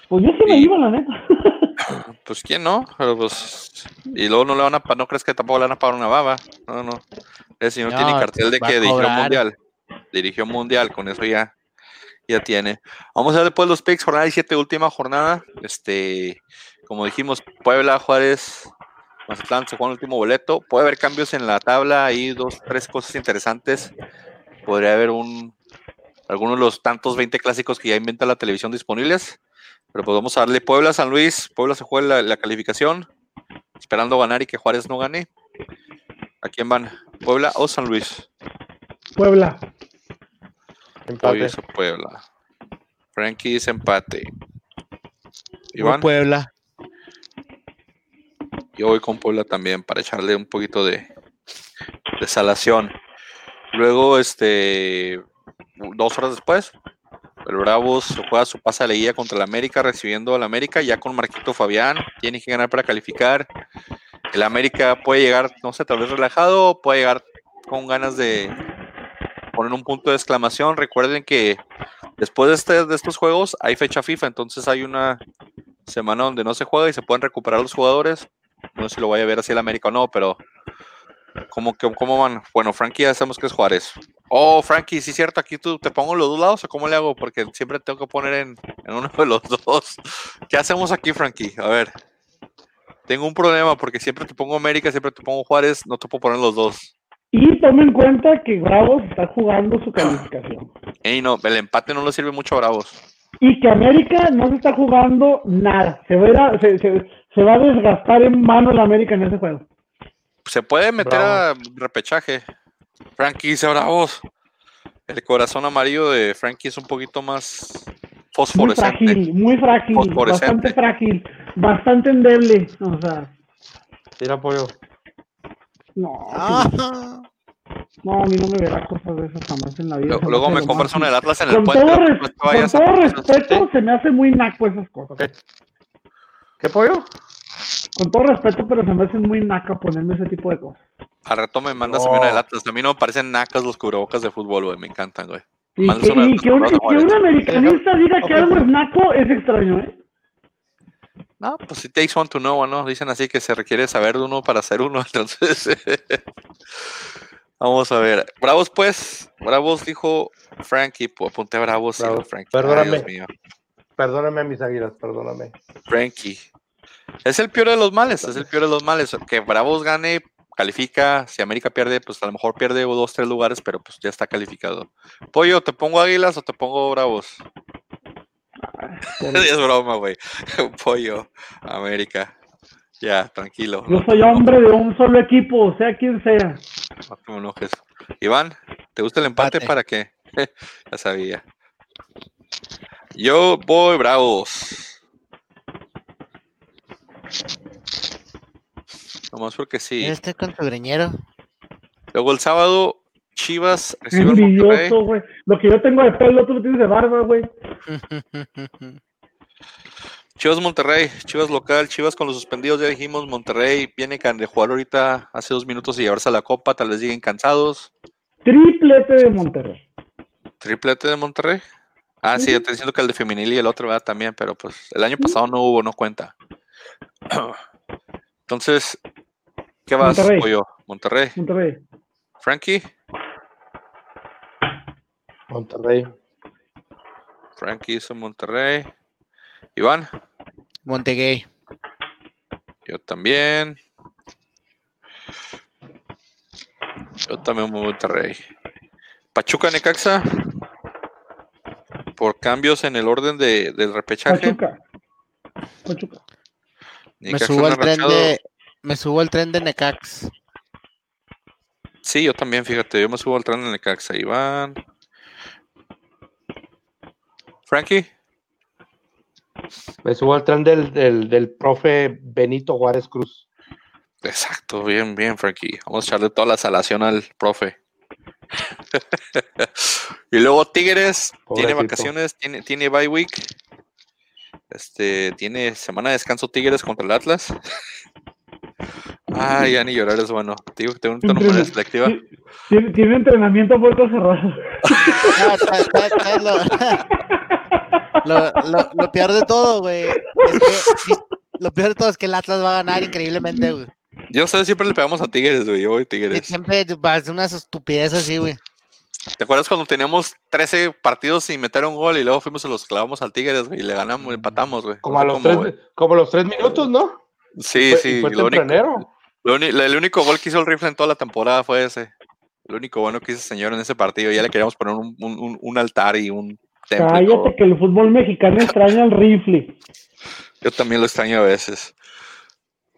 Pues yo sí me Y- iba, la neta. Pues quién no, pero pues. Y luego no le van a no crees que tampoco le van a pagar una baba. No, no. El señor tiene No, cartel de que dirigió mundial. Dirigió mundial, con eso ya, ya tiene. Vamos a ver después los picks, jornada 17, última jornada. Este, como dijimos, Puebla, Juárez, Mazatlán se juega el último boleto. Puede haber cambios en la tabla, ahí dos, tres cosas interesantes. Podría haber un algunos de los tantos 20 clásicos que ya inventa la televisión disponibles. Pero pues darle Puebla, San Luis. Puebla se juega la calificación, esperando ganar y que Juárez no gane. ¿A quién van? ¿Puebla o San Luis? Puebla. Hoy Empate. Puebla. Frankie dice empate. Iván, Puebla. yo voy con Puebla también para echarle un poquito de, de salación. Luego, este, dos horas después, el Bravos juega su pase a la guía contra el América, recibiendo al América ya con Marquito Fabián. Tiene que ganar para calificar. El América puede llegar, no sé, tal vez relajado, puede llegar con ganas de poner un punto de exclamación. Recuerden que después de, este- de estos juegos hay fecha FIFA, entonces hay una semana donde no se juega y se pueden recuperar los jugadores. No sé si lo vaya a ver así el América o no, pero ¿cómo, ¿cómo van? Bueno, Frankie ya sabemos que es Juárez. Oh, Frankie, sí es cierto, aquí tú te pongo los dos lados o cómo le hago, porque siempre tengo que poner en, en uno de los dos. ¿Qué hacemos aquí, Frankie? A ver. Tengo un problema porque siempre te pongo América, siempre te pongo Juárez, no te puedo poner los dos. Y toma en cuenta que Bravos está jugando su calificación. Ey, no, el empate no le sirve mucho a Bravos. Y que América no se está jugando nada. Se va a, ir a- se, se- se va a desgastar en mano el América en ese juego. Se puede meter Bravo. a repechaje. Frankie dice Bravos. El corazón amarillo de Frankie es un poquito más Muy fosforescente. frágil, muy frágil, bastante frágil, bastante endeble. O sea, Tira apoyo. No, Ah, no, a mí no me verá cosas de esas jamás en la vida. Luego, luego me compras una del Atlas en el Con puente. todo, con a todo respeto, se me hace muy naco esas cosas. Ok. ¿Qué pollo? Con todo respeto, pero se me hace muy naca ponerme ese tipo de cosas. A rato me mandas No. a mí una del Atlas. A mí no me parecen nacas los cubrebocas de fútbol, güey. Me encantan, güey. Y que, y que un, que un americanista diga que algo es naco es extraño, ¿eh? No, pues it takes one to know, ¿no? Dicen así que se requiere saber de uno para ser uno. Entonces, vamos a ver. Bravos, pues. Bravos dijo Frankie. Pues apunté Bravos y Bravo. no Frankie. Ay, Perdóname. Dios mío. Perdóname, mis águilas, perdóname. Frankie. Es el peor de los males, es el peor de los males. Que Bravos gane, califica. Si América pierde, pues a lo mejor pierde dos, tres lugares, pero pues ya está calificado. Pollo, ¿te pongo Águilas o te pongo Bravos? es broma, güey. Pollo, América. Ya, tranquilo. Yo soy hombre de un solo equipo, sea quien sea. No te me enojes. Iván, ¿te gusta el empate? Empate. ¿Para qué? ya sabía. Yo voy Bravos. Nomás porque sí. este con tu greñero. Luego el sábado, Chivas recibe al Monterrey. Güey. Lo que yo tengo de pelo, tú lo tienes de barba, güey. Chivas Monterrey, Chivas local, Chivas con los suspendidos, ya dijimos, Monterrey viene de jugar ahorita hace dos minutos y llevarse a la copa, tal vez lleguen cansados. Triplete de Monterrey. Triplete de Monterrey. Ah, sí, yo estoy diciendo que el de femenil y el otro ¿verdad? también, pero pues el año pasado no hubo, no cuenta. Entonces, ¿qué vas, Monterrey. pollo? Monterrey. Monterrey. Frankie, Monterrey. Frankie hizo Monterrey. Iván, Montegay. yo también. Yo también voy a Monterrey. Pachuca Necaxa. Por cambios en el orden de, del repechaje. Pachuca. Pachuca. Me subo al tren de. Me subo al tren de Necax. Sí, yo también, fíjate, yo me subo al tren en Necaxa. Iván. Frankie. Me subo al tren del, del, del profe Benito Juárez Cruz. Exacto, bien, bien, Frankie. Vamos a echarle toda la salación al profe. y luego Tigres tiene vacaciones, tiene, tiene bye week. Este, tiene semana de descanso Tigres contra el Atlas. Ay, ya ni llorar es bueno. Te digo que tengo una manera selectiva. Tiene, tiene entrenamiento a puertas lo, lo, peor de todo, güey. Es que lo peor de todo es que el Atlas va a ganar increíblemente, güey. Yo sé, siempre le pegamos a Tigres, güey. Yo voy Y Tigres. Siempre va a ser unas estupideces así, güey. ¿Te acuerdas cuando teníamos 13 partidos sin meter un gol y luego fuimos y los clavamos al Tigres, güey, y le ganamos, empatamos, güey? Como No a sé los, cómo, tres, güey. como a los tres minutos, ¿no? Sí, Fue- sí. Fue lo único- lo el único gol que hizo el rifle en toda la temporada fue ese. Lo único bueno que hizo ese señor en ese partido, ya le queríamos poner un- un- un altar y un Cállate que el fútbol mexicano extraña el rifle. Yo también lo extraño a veces.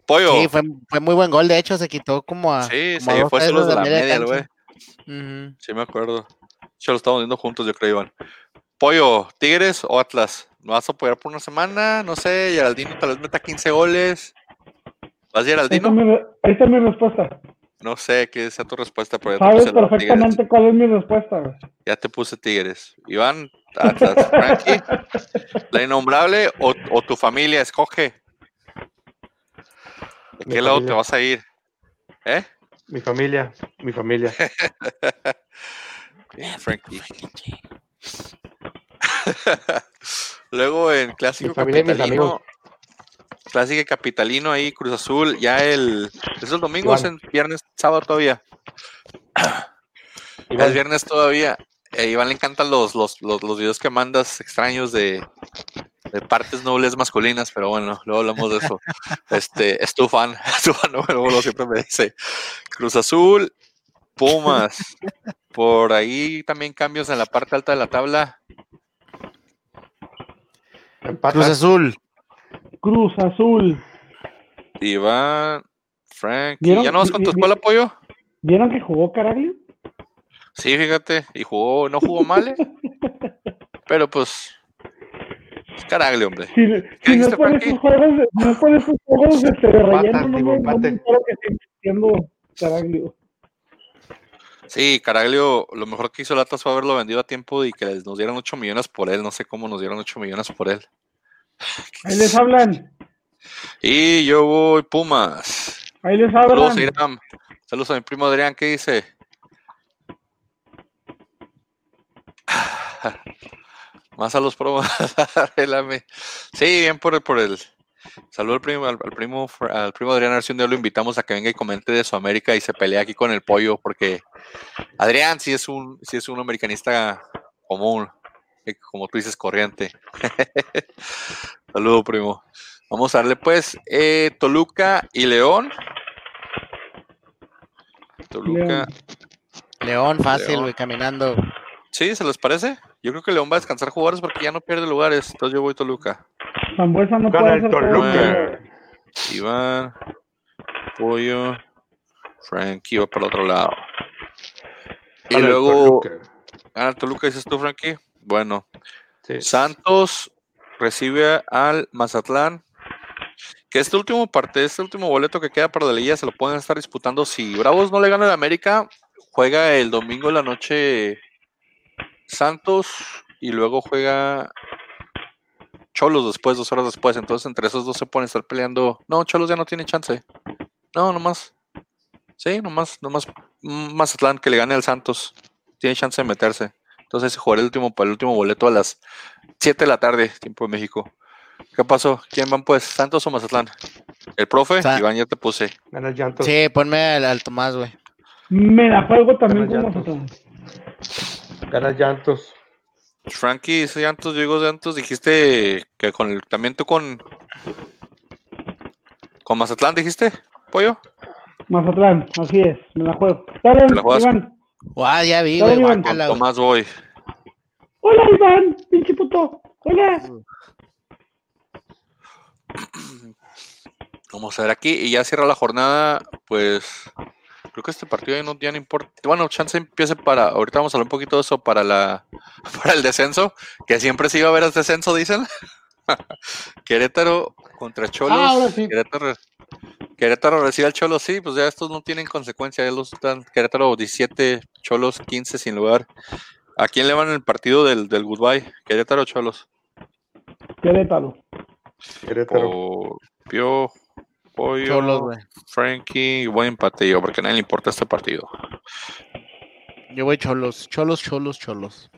Pollo. Sí, fue, fue muy buen gol. De hecho, se quitó como a. Sí, como a se dos fue pasos solo de la media, güey. Ujú. Sí, me acuerdo. Ya lo estamos viendo juntos, yo creo, Iván. Pollo, ¿Tigres o Atlas? ¿No vas a apoyar por una semana? No sé, Geraldino tal vez meta 15 goles. ¿Vas Geraldino? mi, ahí está mi respuesta. No sé qué sea tu respuesta, pero ya te Sabes puse los Tigres. perfectamente cuál es mi respuesta. Ya te puse Tigres. Iván, Atlas, Frankie, la innombrable o, o tu familia, escoge. ¿De Mi qué lado te vas a ir? ¿Eh? Mi familia, mi familia. Bien, Frankie. Luego en clásico capitalino. Clásico capitalino ahí, Cruz Azul, ya el. ¿Es el domingo es el viernes, sábado todavía? Iván, Es viernes todavía. A Iván le encantan los, los, los, los videos que mandas extraños de, de partes nobles masculinas, pero bueno, luego hablamos de eso. Este, es tu fan, es tu fan número uno, siempre me dice. Cruz Azul, Pumas. Por ahí también cambios en la parte alta de la tabla. empata. Cruz Azul. Cruz Azul. Iván, Frank. ¿Vieron? ¿Ya no vas con tu escuela, apoyo? ¿Vieron que jugó Caraglio? Sí, fíjate, y jugó, no jugó mal, ¿eh? pero pues. Es Caraglio, hombre. Si, si no por Frankie? esos juegos, de- no es por esos juegos de, de relleno, no que siendo Caraglio. Sí, Caraglio, lo mejor que hizo el Atlas fue haberlo vendido a tiempo y que les- nos dieran 8 millones por él. No sé cómo nos dieron 8 millones por él. Ahí les hablan. Y yo voy Pumas. Ahí les Saludos, hablan. Iram. Saludos a mi primo Adrián, ¿qué dice? Más a los promos. Arréglame. sí, bien por el, por el. Saludo al primo, al, al primo, al primo Adrián, a ver si un día lo invitamos a que venga y comente de su América y se pelea aquí con el pollo, porque Adrián sí es un, sí es un americanista común, eh, como tú dices, corriente. Saludo, primo. Vamos a darle pues eh, Toluca y León. Toluca. León. León, fácil, güey, caminando. Sí, ¿se les parece? Yo creo que León va a descansar jugadores porque ya no pierde lugares. Entonces yo voy Toluca. Zambuesa no Gana puede todo Toluca. Iván, Pollo, Frankie va para el otro lado. Y Gana luego Toluca. gana el Toluca, dices tú, Frankie. Bueno, Sí. Santos recibe al Mazatlán. Que este último parte, este último boleto que queda para la liga se lo pueden estar disputando. Si Bravos no le gana al América, juega el domingo en la noche Santos y luego juega Cholos después, dos horas después. Entonces entre esos dos se pueden estar peleando. No, Cholos ya no tiene chance. No, nomás. Sí, nomás, nomás Mazatlán que le gane al Santos. Tiene chance de meterse. Entonces se jugará el último, el último boleto a las 7 de la tarde, tiempo de México. ¿Qué pasó? ¿Quién van pues? ¿Santos o Mazatlán? El profe, Iván, ya te puse. Sí, ponme al, al Tomás, güey. Me la juego también Llantos. El llantos. Frankie, dice Santos, yo digo Santos, dijiste que con el, también tú con con Mazatlán dijiste, pollo. Mazatlán, así es, me la juego. Bien, ¿Te la juegas? Iván. Guau, ya vi, güey. Tomás voy. Hola, Iván, pinche puto. Hola. Vamos a ver aquí y ya cierra la jornada, pues creo que este partido ya no, ya no importa. Bueno, chance empiece para, ahorita vamos a hablar un poquito de eso para la para el descenso, que siempre se iba a ver el descenso, dicen. Querétaro contra Cholos. Ah, ahora sí. Querétaro, Querétaro recibe al Cholos, sí, pues ya estos no tienen consecuencia, ya los están, Querétaro 17, Cholos 15 sin lugar. ¿A quién le van el partido del, del goodbye? Querétaro o Cholos. Querétaro. Querétaro. Pio, Pollo, Cholos, güey. Frankie, buen empate yo, porque a nadie le importa este partido. Yo voy cholos, cholos, cholos, cholos.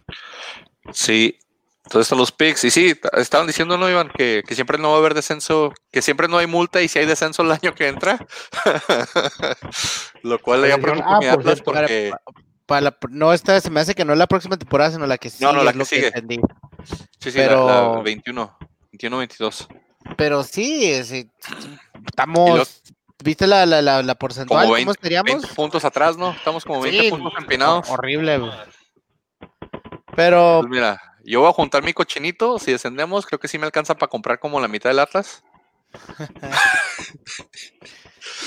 Sí, entonces están los picks. Y sí, estaban diciendo, ¿no, Iván? Que, que siempre no va a haber descenso, que siempre no hay multa y si hay descenso el año que entra. Lo cual le preocupa a mi ah, por cierto. porque... Para la, no, esta se me hace que no es la próxima temporada, sino la que sigue. No, no, la que sigue. Sí, sí, la- pero- la, 21, 21, 22. Pero sí, sí, Y estamos. ¿Viste la, la, la, la porcentual? Como ¿Cómo 20, estaríamos? 20 puntos atrás, ¿no? Estamos como 20 Sí, puntos empinados. Horrible. güey. Pero Pues mira, yo voy a juntar mi cochinito. Si descendemos, creo que sí me alcanza para comprar como la mitad del Atlas.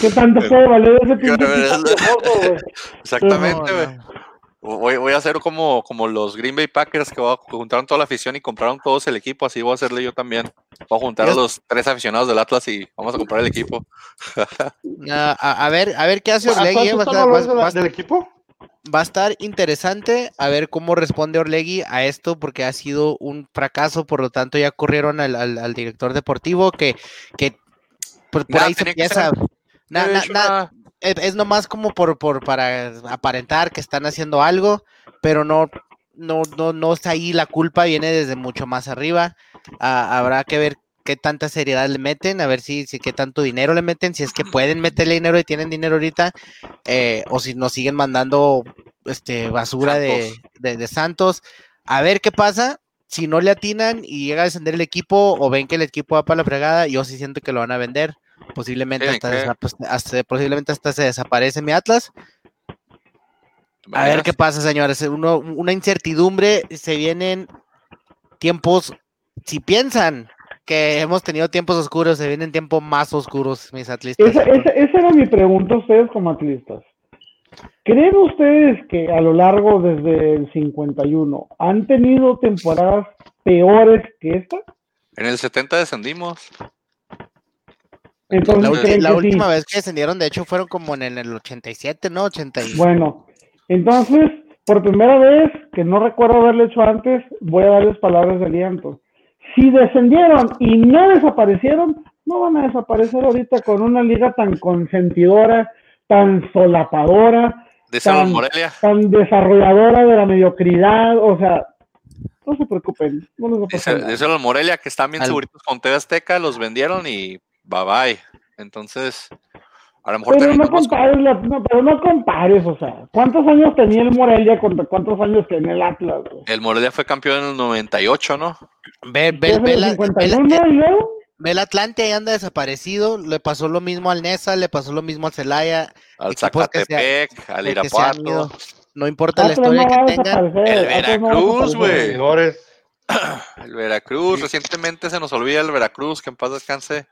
¿Qué tanto puede valer ese pinche piojoso, güey? Exactamente, no, güey. no. Voy, voy a hacer como, como los Green Bay Packers que, juntaron toda la afición y compraron todos el equipo. Así voy a hacerle yo también. Voy a juntar a los tres aficionados del Atlas y vamos a comprar el equipo. Ah, a, a ver, a ver qué hace ¿A Orlegui. cuánto Va, a están estar- hablando va- de la- va- del equipo? va a estar interesante a ver cómo responde Orlegui a esto, porque ha sido un fracaso, por lo tanto ya corrieron al, al- al director deportivo que, que por, por Nah, ahí se tenía que empieza. ser- na- na-. Es, nomás como por, por para aparentar que están haciendo algo, pero no, no, no, no está ahí la culpa, viene desde mucho más arriba. Ah, habrá que ver qué tanta seriedad le meten, a ver si, si qué tanto dinero le meten, si es que pueden meterle dinero y tienen dinero ahorita, eh, o si nos siguen mandando este basura de, Santos. de, de Santos. A ver qué pasa. Si no le atinan y llega a descender el equipo o ven que el equipo va para la fregada, yo sí siento que lo van a vender. Posiblemente hasta, pues, hasta- posiblemente hasta se desaparece mi Atlas. A ver qué pasa, señores. Uno, una incertidumbre. Se vienen tiempos. Si piensan que hemos tenido tiempos oscuros, se vienen tiempos más oscuros, mis atlistas. Esa, esa, esa era mi pregunta a ustedes como atlistas. ¿Creen ustedes que a lo largo desde el 51 han tenido temporadas peores que esta? En el 70 descendimos. Entonces, La, última vez que descendieron, de hecho, fueron como en el, en el 87, ¿no? 80 y- Bueno, entonces, por primera vez, que no recuerdo haberlo hecho antes, voy a darles palabras de aliento. Si descendieron y no desaparecieron, no van a desaparecer ahorita con una liga tan consentidora, tan solapadora, a Tan- Morelia. tan desarrolladora de la mediocridad, o sea, no se preocupen, no les va a pasar Dice- nada. Díselo a Morelia que están bien Al- seguritos con TV Azteca, los vendieron y bye bye. Entonces, a lo mejor Pero no con- compares, la- no, pero no compares, o sea, ¿cuántos años tenía el Morelia contra cuántos años tenía el Atlas? güey? El Morelia fue campeón en el 98, ¿no? Ve, ve, ¿Qué es ve el la- ve la- 51 y luego? ve el Atlante ahí anda desaparecido. Le pasó lo mismo al Nesa, le pasó lo mismo al Celaya. Al Zacatepec, al Irapuato. No importa la historia no que tengan. El Veracruz, güey. El Veracruz, recientemente se nos olvida el Veracruz, que en paz descanse.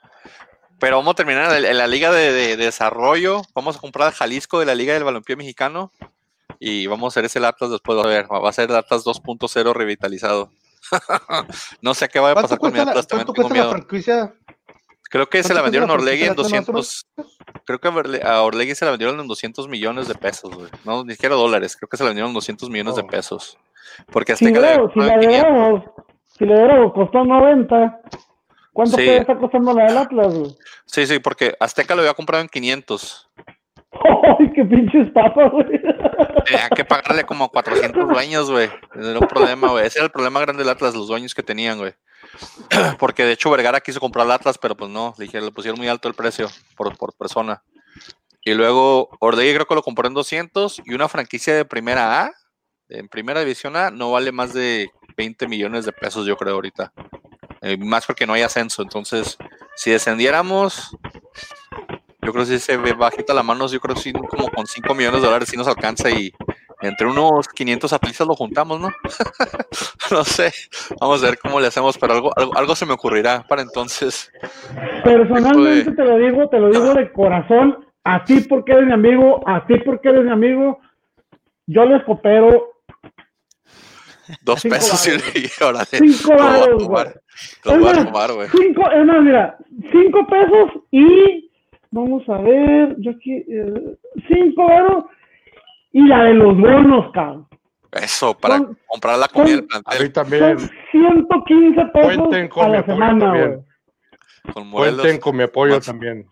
Pero vamos a terminar en, en la Liga de, de- de Desarrollo. Vamos a comprar a Jalisco de la Liga del Balompié Mexicano. Y vamos a hacer ese Atlas después. A ver, va a ser el Atlas 2.0 revitalizado. no sé qué va a ¿Cuánto pasar con mi la, Atlas, también cuánto tengo cuesta la miedo. franquicia? Creo que se la vendieron a la Orlegui en franquicia de Atlas, 200. Creo que a Orle- a Orlegui se la vendieron en 200 millones de pesos, güey. No, ni siquiera dólares. Creo que se la vendieron en 200 millones de Oh. pesos. Porque Si, Azteca le si la compraron de 500. Bravos, si la de Bravos costó 90, ¿cuánto Sí. puede estar costando la del Atlas? güey? Sí, sí, porque Azteca lo había comprado en 500. ¡Ay, qué pinches papas, güey! Tenía que pagarle como 400 dueños, güey. Era un problema, güey. Ese era el problema grande del Atlas, los dueños que tenían, güey. Porque de hecho Vergara quiso comprar el Atlas, pero pues no, le dije, le pusieron muy alto el precio por, por persona. Y luego Orlegui creo que lo compró en 200 y una franquicia de primera A, en primera división A, no vale más de 20 millones de pesos, yo creo, ahorita. Eh, más porque no hay ascenso. Entonces, si descendiéramos, yo creo que si se ve bajita la mano, yo creo que sí, como con 5 millones de dólares sí nos alcanza y entre unos 500 atlistas lo juntamos, ¿no? no sé, vamos a ver cómo le hacemos, pero algo, algo, algo se me ocurrirá para entonces. Personalmente te lo digo, te lo digo de corazón, a ti porque eres mi amigo, a ti porque eres mi amigo, yo les coopero Dos Cinco pesos y, varos. y órale. cinco lo voy a varos, tomar, güey. Lo Es voy a más, tomar, güey. Cinco, es más, mira, cinco pesos y vamos a ver, yo aquí, eh, cinco varos y la de los bonos, cabrón. Eso, para Son- comprar la comida del A mí plantel también. Son 115 pesos Cuenten con a mi la apoyo semana, también. con. Cuenten con mi apoyo Más- también.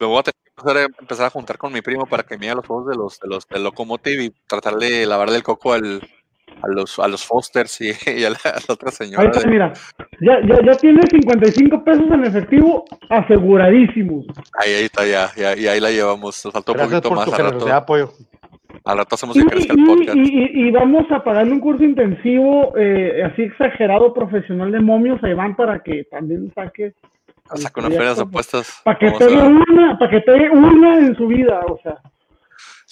Me voy a tener que empezar a- empezar a juntar con mi primo para que me los juegos de los, de los del Locomotive y tratar de lavarle el coco al, a los a los Fosters y, y a, la, a la otra Ahí señora. está, de- mira, ya, ya, ya tienes 55 pesos en efectivo aseguradísimos. ahí, ahí está, ya, ya, y ahí la llevamos. Nos falta un poquito por más tu al rato. apoyo. Al rato hacemos Y, que crezca el y- podcast. y- y- y vamos a pagarle un curso intensivo eh, así exagerado profesional de momios a Iván para que también saque Saca una feria de apuestas. Para que Vamos a pegue ver. una, para que pegue una en su vida, o sea.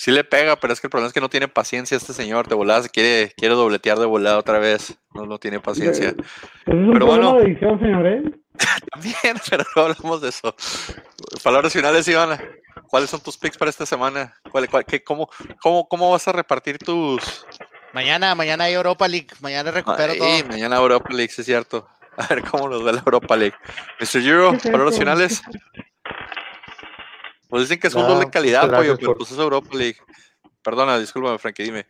Sí le pega, pero es que el problema es que no tiene paciencia este señor. De volada se quiere, quiere dobletear de volada otra vez. No, no tiene paciencia. Pues es un Pero bueno. de edición, señor, ¿eh? También, pero no hablamos de eso. Palabras finales, Ivana. ¿Cuáles son tus picks para esta semana? ¿Cuál, cuál- qué- cómo, cómo, ¿Cómo vas a repartir tus... Mañana, mañana hay Europa League. Mañana recupero Ay, todo. mañana Europa League, sí es cierto. A ver cómo nos va la Europa League. Mr. Euro, ¿Qué es palabras finales. Pues dicen que es No, fútbol de calidad, pollo, pero por- pues es Europa League. Perdona, discúlpame, Frankie, dime.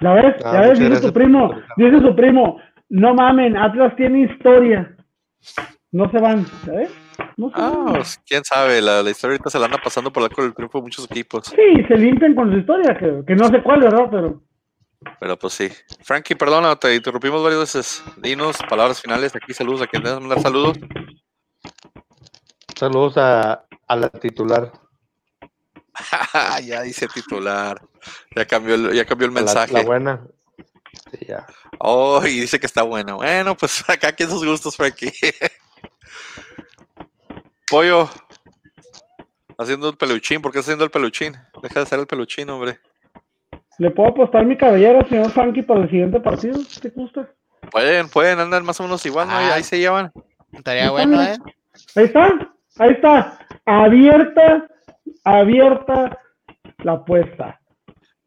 Ya ves, Ah, ya muchas ves, dice gracias su primo, por- dice su primo, no mamen, Atlas tiene historia. No se van, ¿sabes? No se Ah, van. pues, quién sabe, la, la historia ahorita se la anda pasando por la con el triunfo de muchos equipos. Sí, se limpian con su historia, que, que no sé cuál, ¿verdad? Pero Pero pues sí. Frankie, perdona, te interrumpimos varias veces. Dinos palabras finales. Aquí saludos. ¿A quien debes mandar saludos? Saludos a, a la titular. ya dice titular. Ya cambió el, ya cambió el la- mensaje. La, buena. Sí, ya. Oh, y dice que está buena. Bueno, pues acá aquí sus gustos, Frankie. Pollo. Haciendo el peluchín. ¿Por qué estás haciendo el peluchín? Deja de hacer el peluchín, hombre. le puedo apostar mi cabellera, señor Frankie, para el siguiente partido. ¿Te gusta? Pueden, pueden, andan más o menos igual, ¿no? Ahí- Ah. ahí se llevan. Estaría bueno, ¿eh? Ahí está, ahí está. Abierta, abierta la apuesta.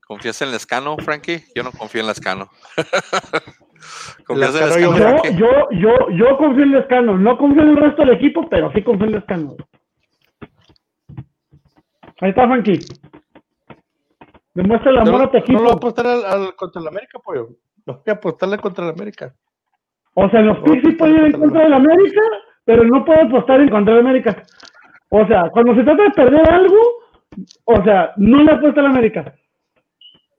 ¿Confías en el escano, Frankie? Yo no confío en el escano. ¿Confías en el Lescano, yo- escano, Yo, yo, confío en Lescano. No confío en el resto del equipo, pero sí confío en Lescano. Ahí está, Frankie. Demuestra el No, amor a tu no lo voy a equipo. apostar al, al- contra el América, pollo. No voy a apostarle contra el América. O sea, en los picks sí puedo ir en contra del América, pero no puedo apostar en contra del América. O sea, cuando se trata de perder algo, o sea, no le apuesta al América.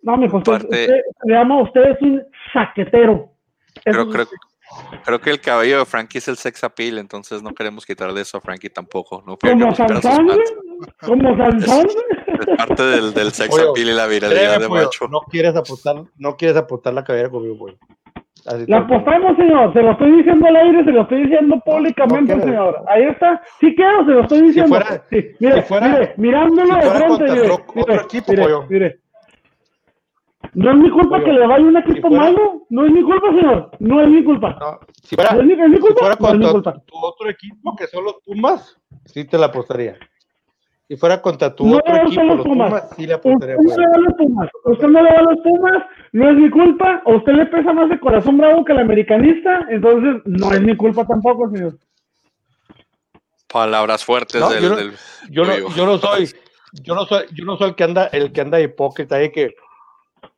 No, mijo, usted, Aparte- usted, le llama a usted es un saquetero. Creo, Eso- creo, creo que el cabello de Frankie es el sex appeal, entonces no queremos quitarle eso a Frankie tampoco. No Como a Sansón, güey. Como Sansón. Es parte del, del sex Pollo, appeal y la viralidad Créeme, de macho. no quieres apostar, no quieres apostar la cabellera conmigo, pollo. Así La apostamos, señor. Se lo estoy diciendo al aire, se lo estoy diciendo públicamente, no señor. Ahí está. Sí quiero, se lo estoy diciendo. fuera- sí, mire, si fuera- mire, mirándolo si de frente, mire, otro- mire, equipo, mire, pollo. mire. No es mi culpa Pollo, que le vaya un equipo malo. No es mi culpa, señor. No es mi culpa. No, si fuera, No es mi, es mi si culpa. fuera no es mi culpa. tu otro equipo, que son los Pumas, sí te la apostaría. Si fuera contra tu No otro le equipo, gustan los Pumas. Pumas, sí le Usted apostaría. no le pollo. va a los Pumas. Usted no le va a los Pumas. No es mi culpa. A usted le pesa más el corazón bravo que el americanista. Entonces, no es mi culpa tampoco, señor. Palabras fuertes No, del, yo no- del Yo no, yo no soy, yo no soy, yo no soy el que anda, el que anda hipócrita ahí que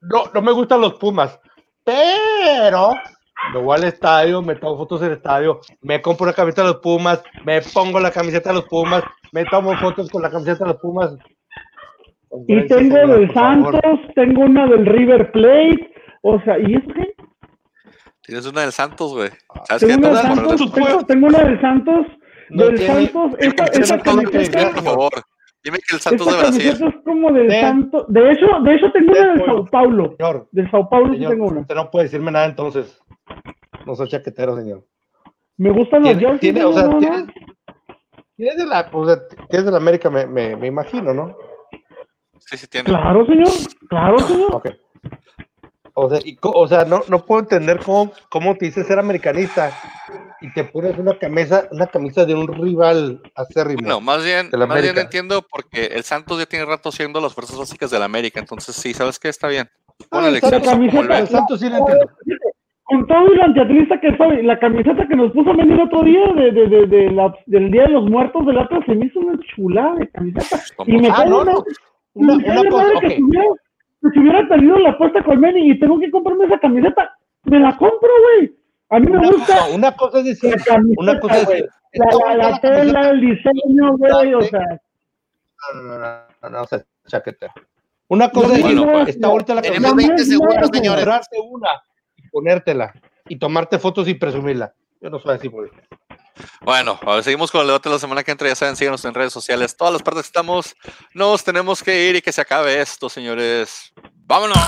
no, no me gustan los Pumas, pero me voy al estadio, me tomo fotos en el estadio, me compro una camiseta de los Pumas, me pongo la camiseta de los Pumas, me tomo fotos con la camiseta de los Pumas. Y Gracias, tengo del favor. Santos, tengo una del River Plate. O sea, ¿y eso qué? Tienes una del Santos, güey. ¿Sabes Tengo qué? una del Santos, tengo, tengo una del Santos. No del tiene- Santos, que Brasil, por favor. Dime que el Santos esta de Brasil. camiseta es como del Sí. Santos. De hecho, de hecho tengo una Sí, del. Sao Paulo. Señor, Del Sao Paulo sí señor, tengo una. usted no puede decirme nada entonces. No soy chaquetero, señor. Me gustan los Tiene, tiene, o sea, no, de la, o sea, tienes de la América, me, me, me imagino, ¿no? Sí, sí tiene. Claro, señor. Claro, señor. Ok. O sea, y o sea no, no puedo entender cómo, cómo te dices ser americanista y te pones una camisa, una camisa de un rival acérrimo. No, más bien, de la más bien entiendo porque el Santos ya tiene rato siendo las fuerzas básicas de la América, entonces sí, ¿sabes qué? Está bien. Ah, el. Santos- como el camiseta- el Santos sí lo entiendo. Con todo y lo antiatlista que soy, la camiseta que nos puso a venir otro día de, de, de, de la- del Día de los Muertos del Atlas se me hizo una chulada de camiseta. Como- Y me Ah, no, una- no. Una, una de cosa, madre que hubiera, que si hubiera tenido la apuesta con Manny y tengo que comprarme esa camiseta, me la compro, güey. A mí me Una, gusta una cosa es decir, la camiseta, una cosa es decir, La, está la, bonita la la tela, el diseño, güey, o sea, no, no, no, no, no, o sea, chaquetero. Una cosa es Bueno, decir, pues. está ahorita la Tenemos camiseta, 20 segundos, señores. una y ponértela y tomarte fotos y presumirla. Yo no soy así, güey. Bueno, a ver, seguimos con el debate de la semana que entra. Ya saben, síganos en redes sociales. Todas las partes que estamos, nos tenemos que ir y que se acabe esto, señores. ¡Vámonos!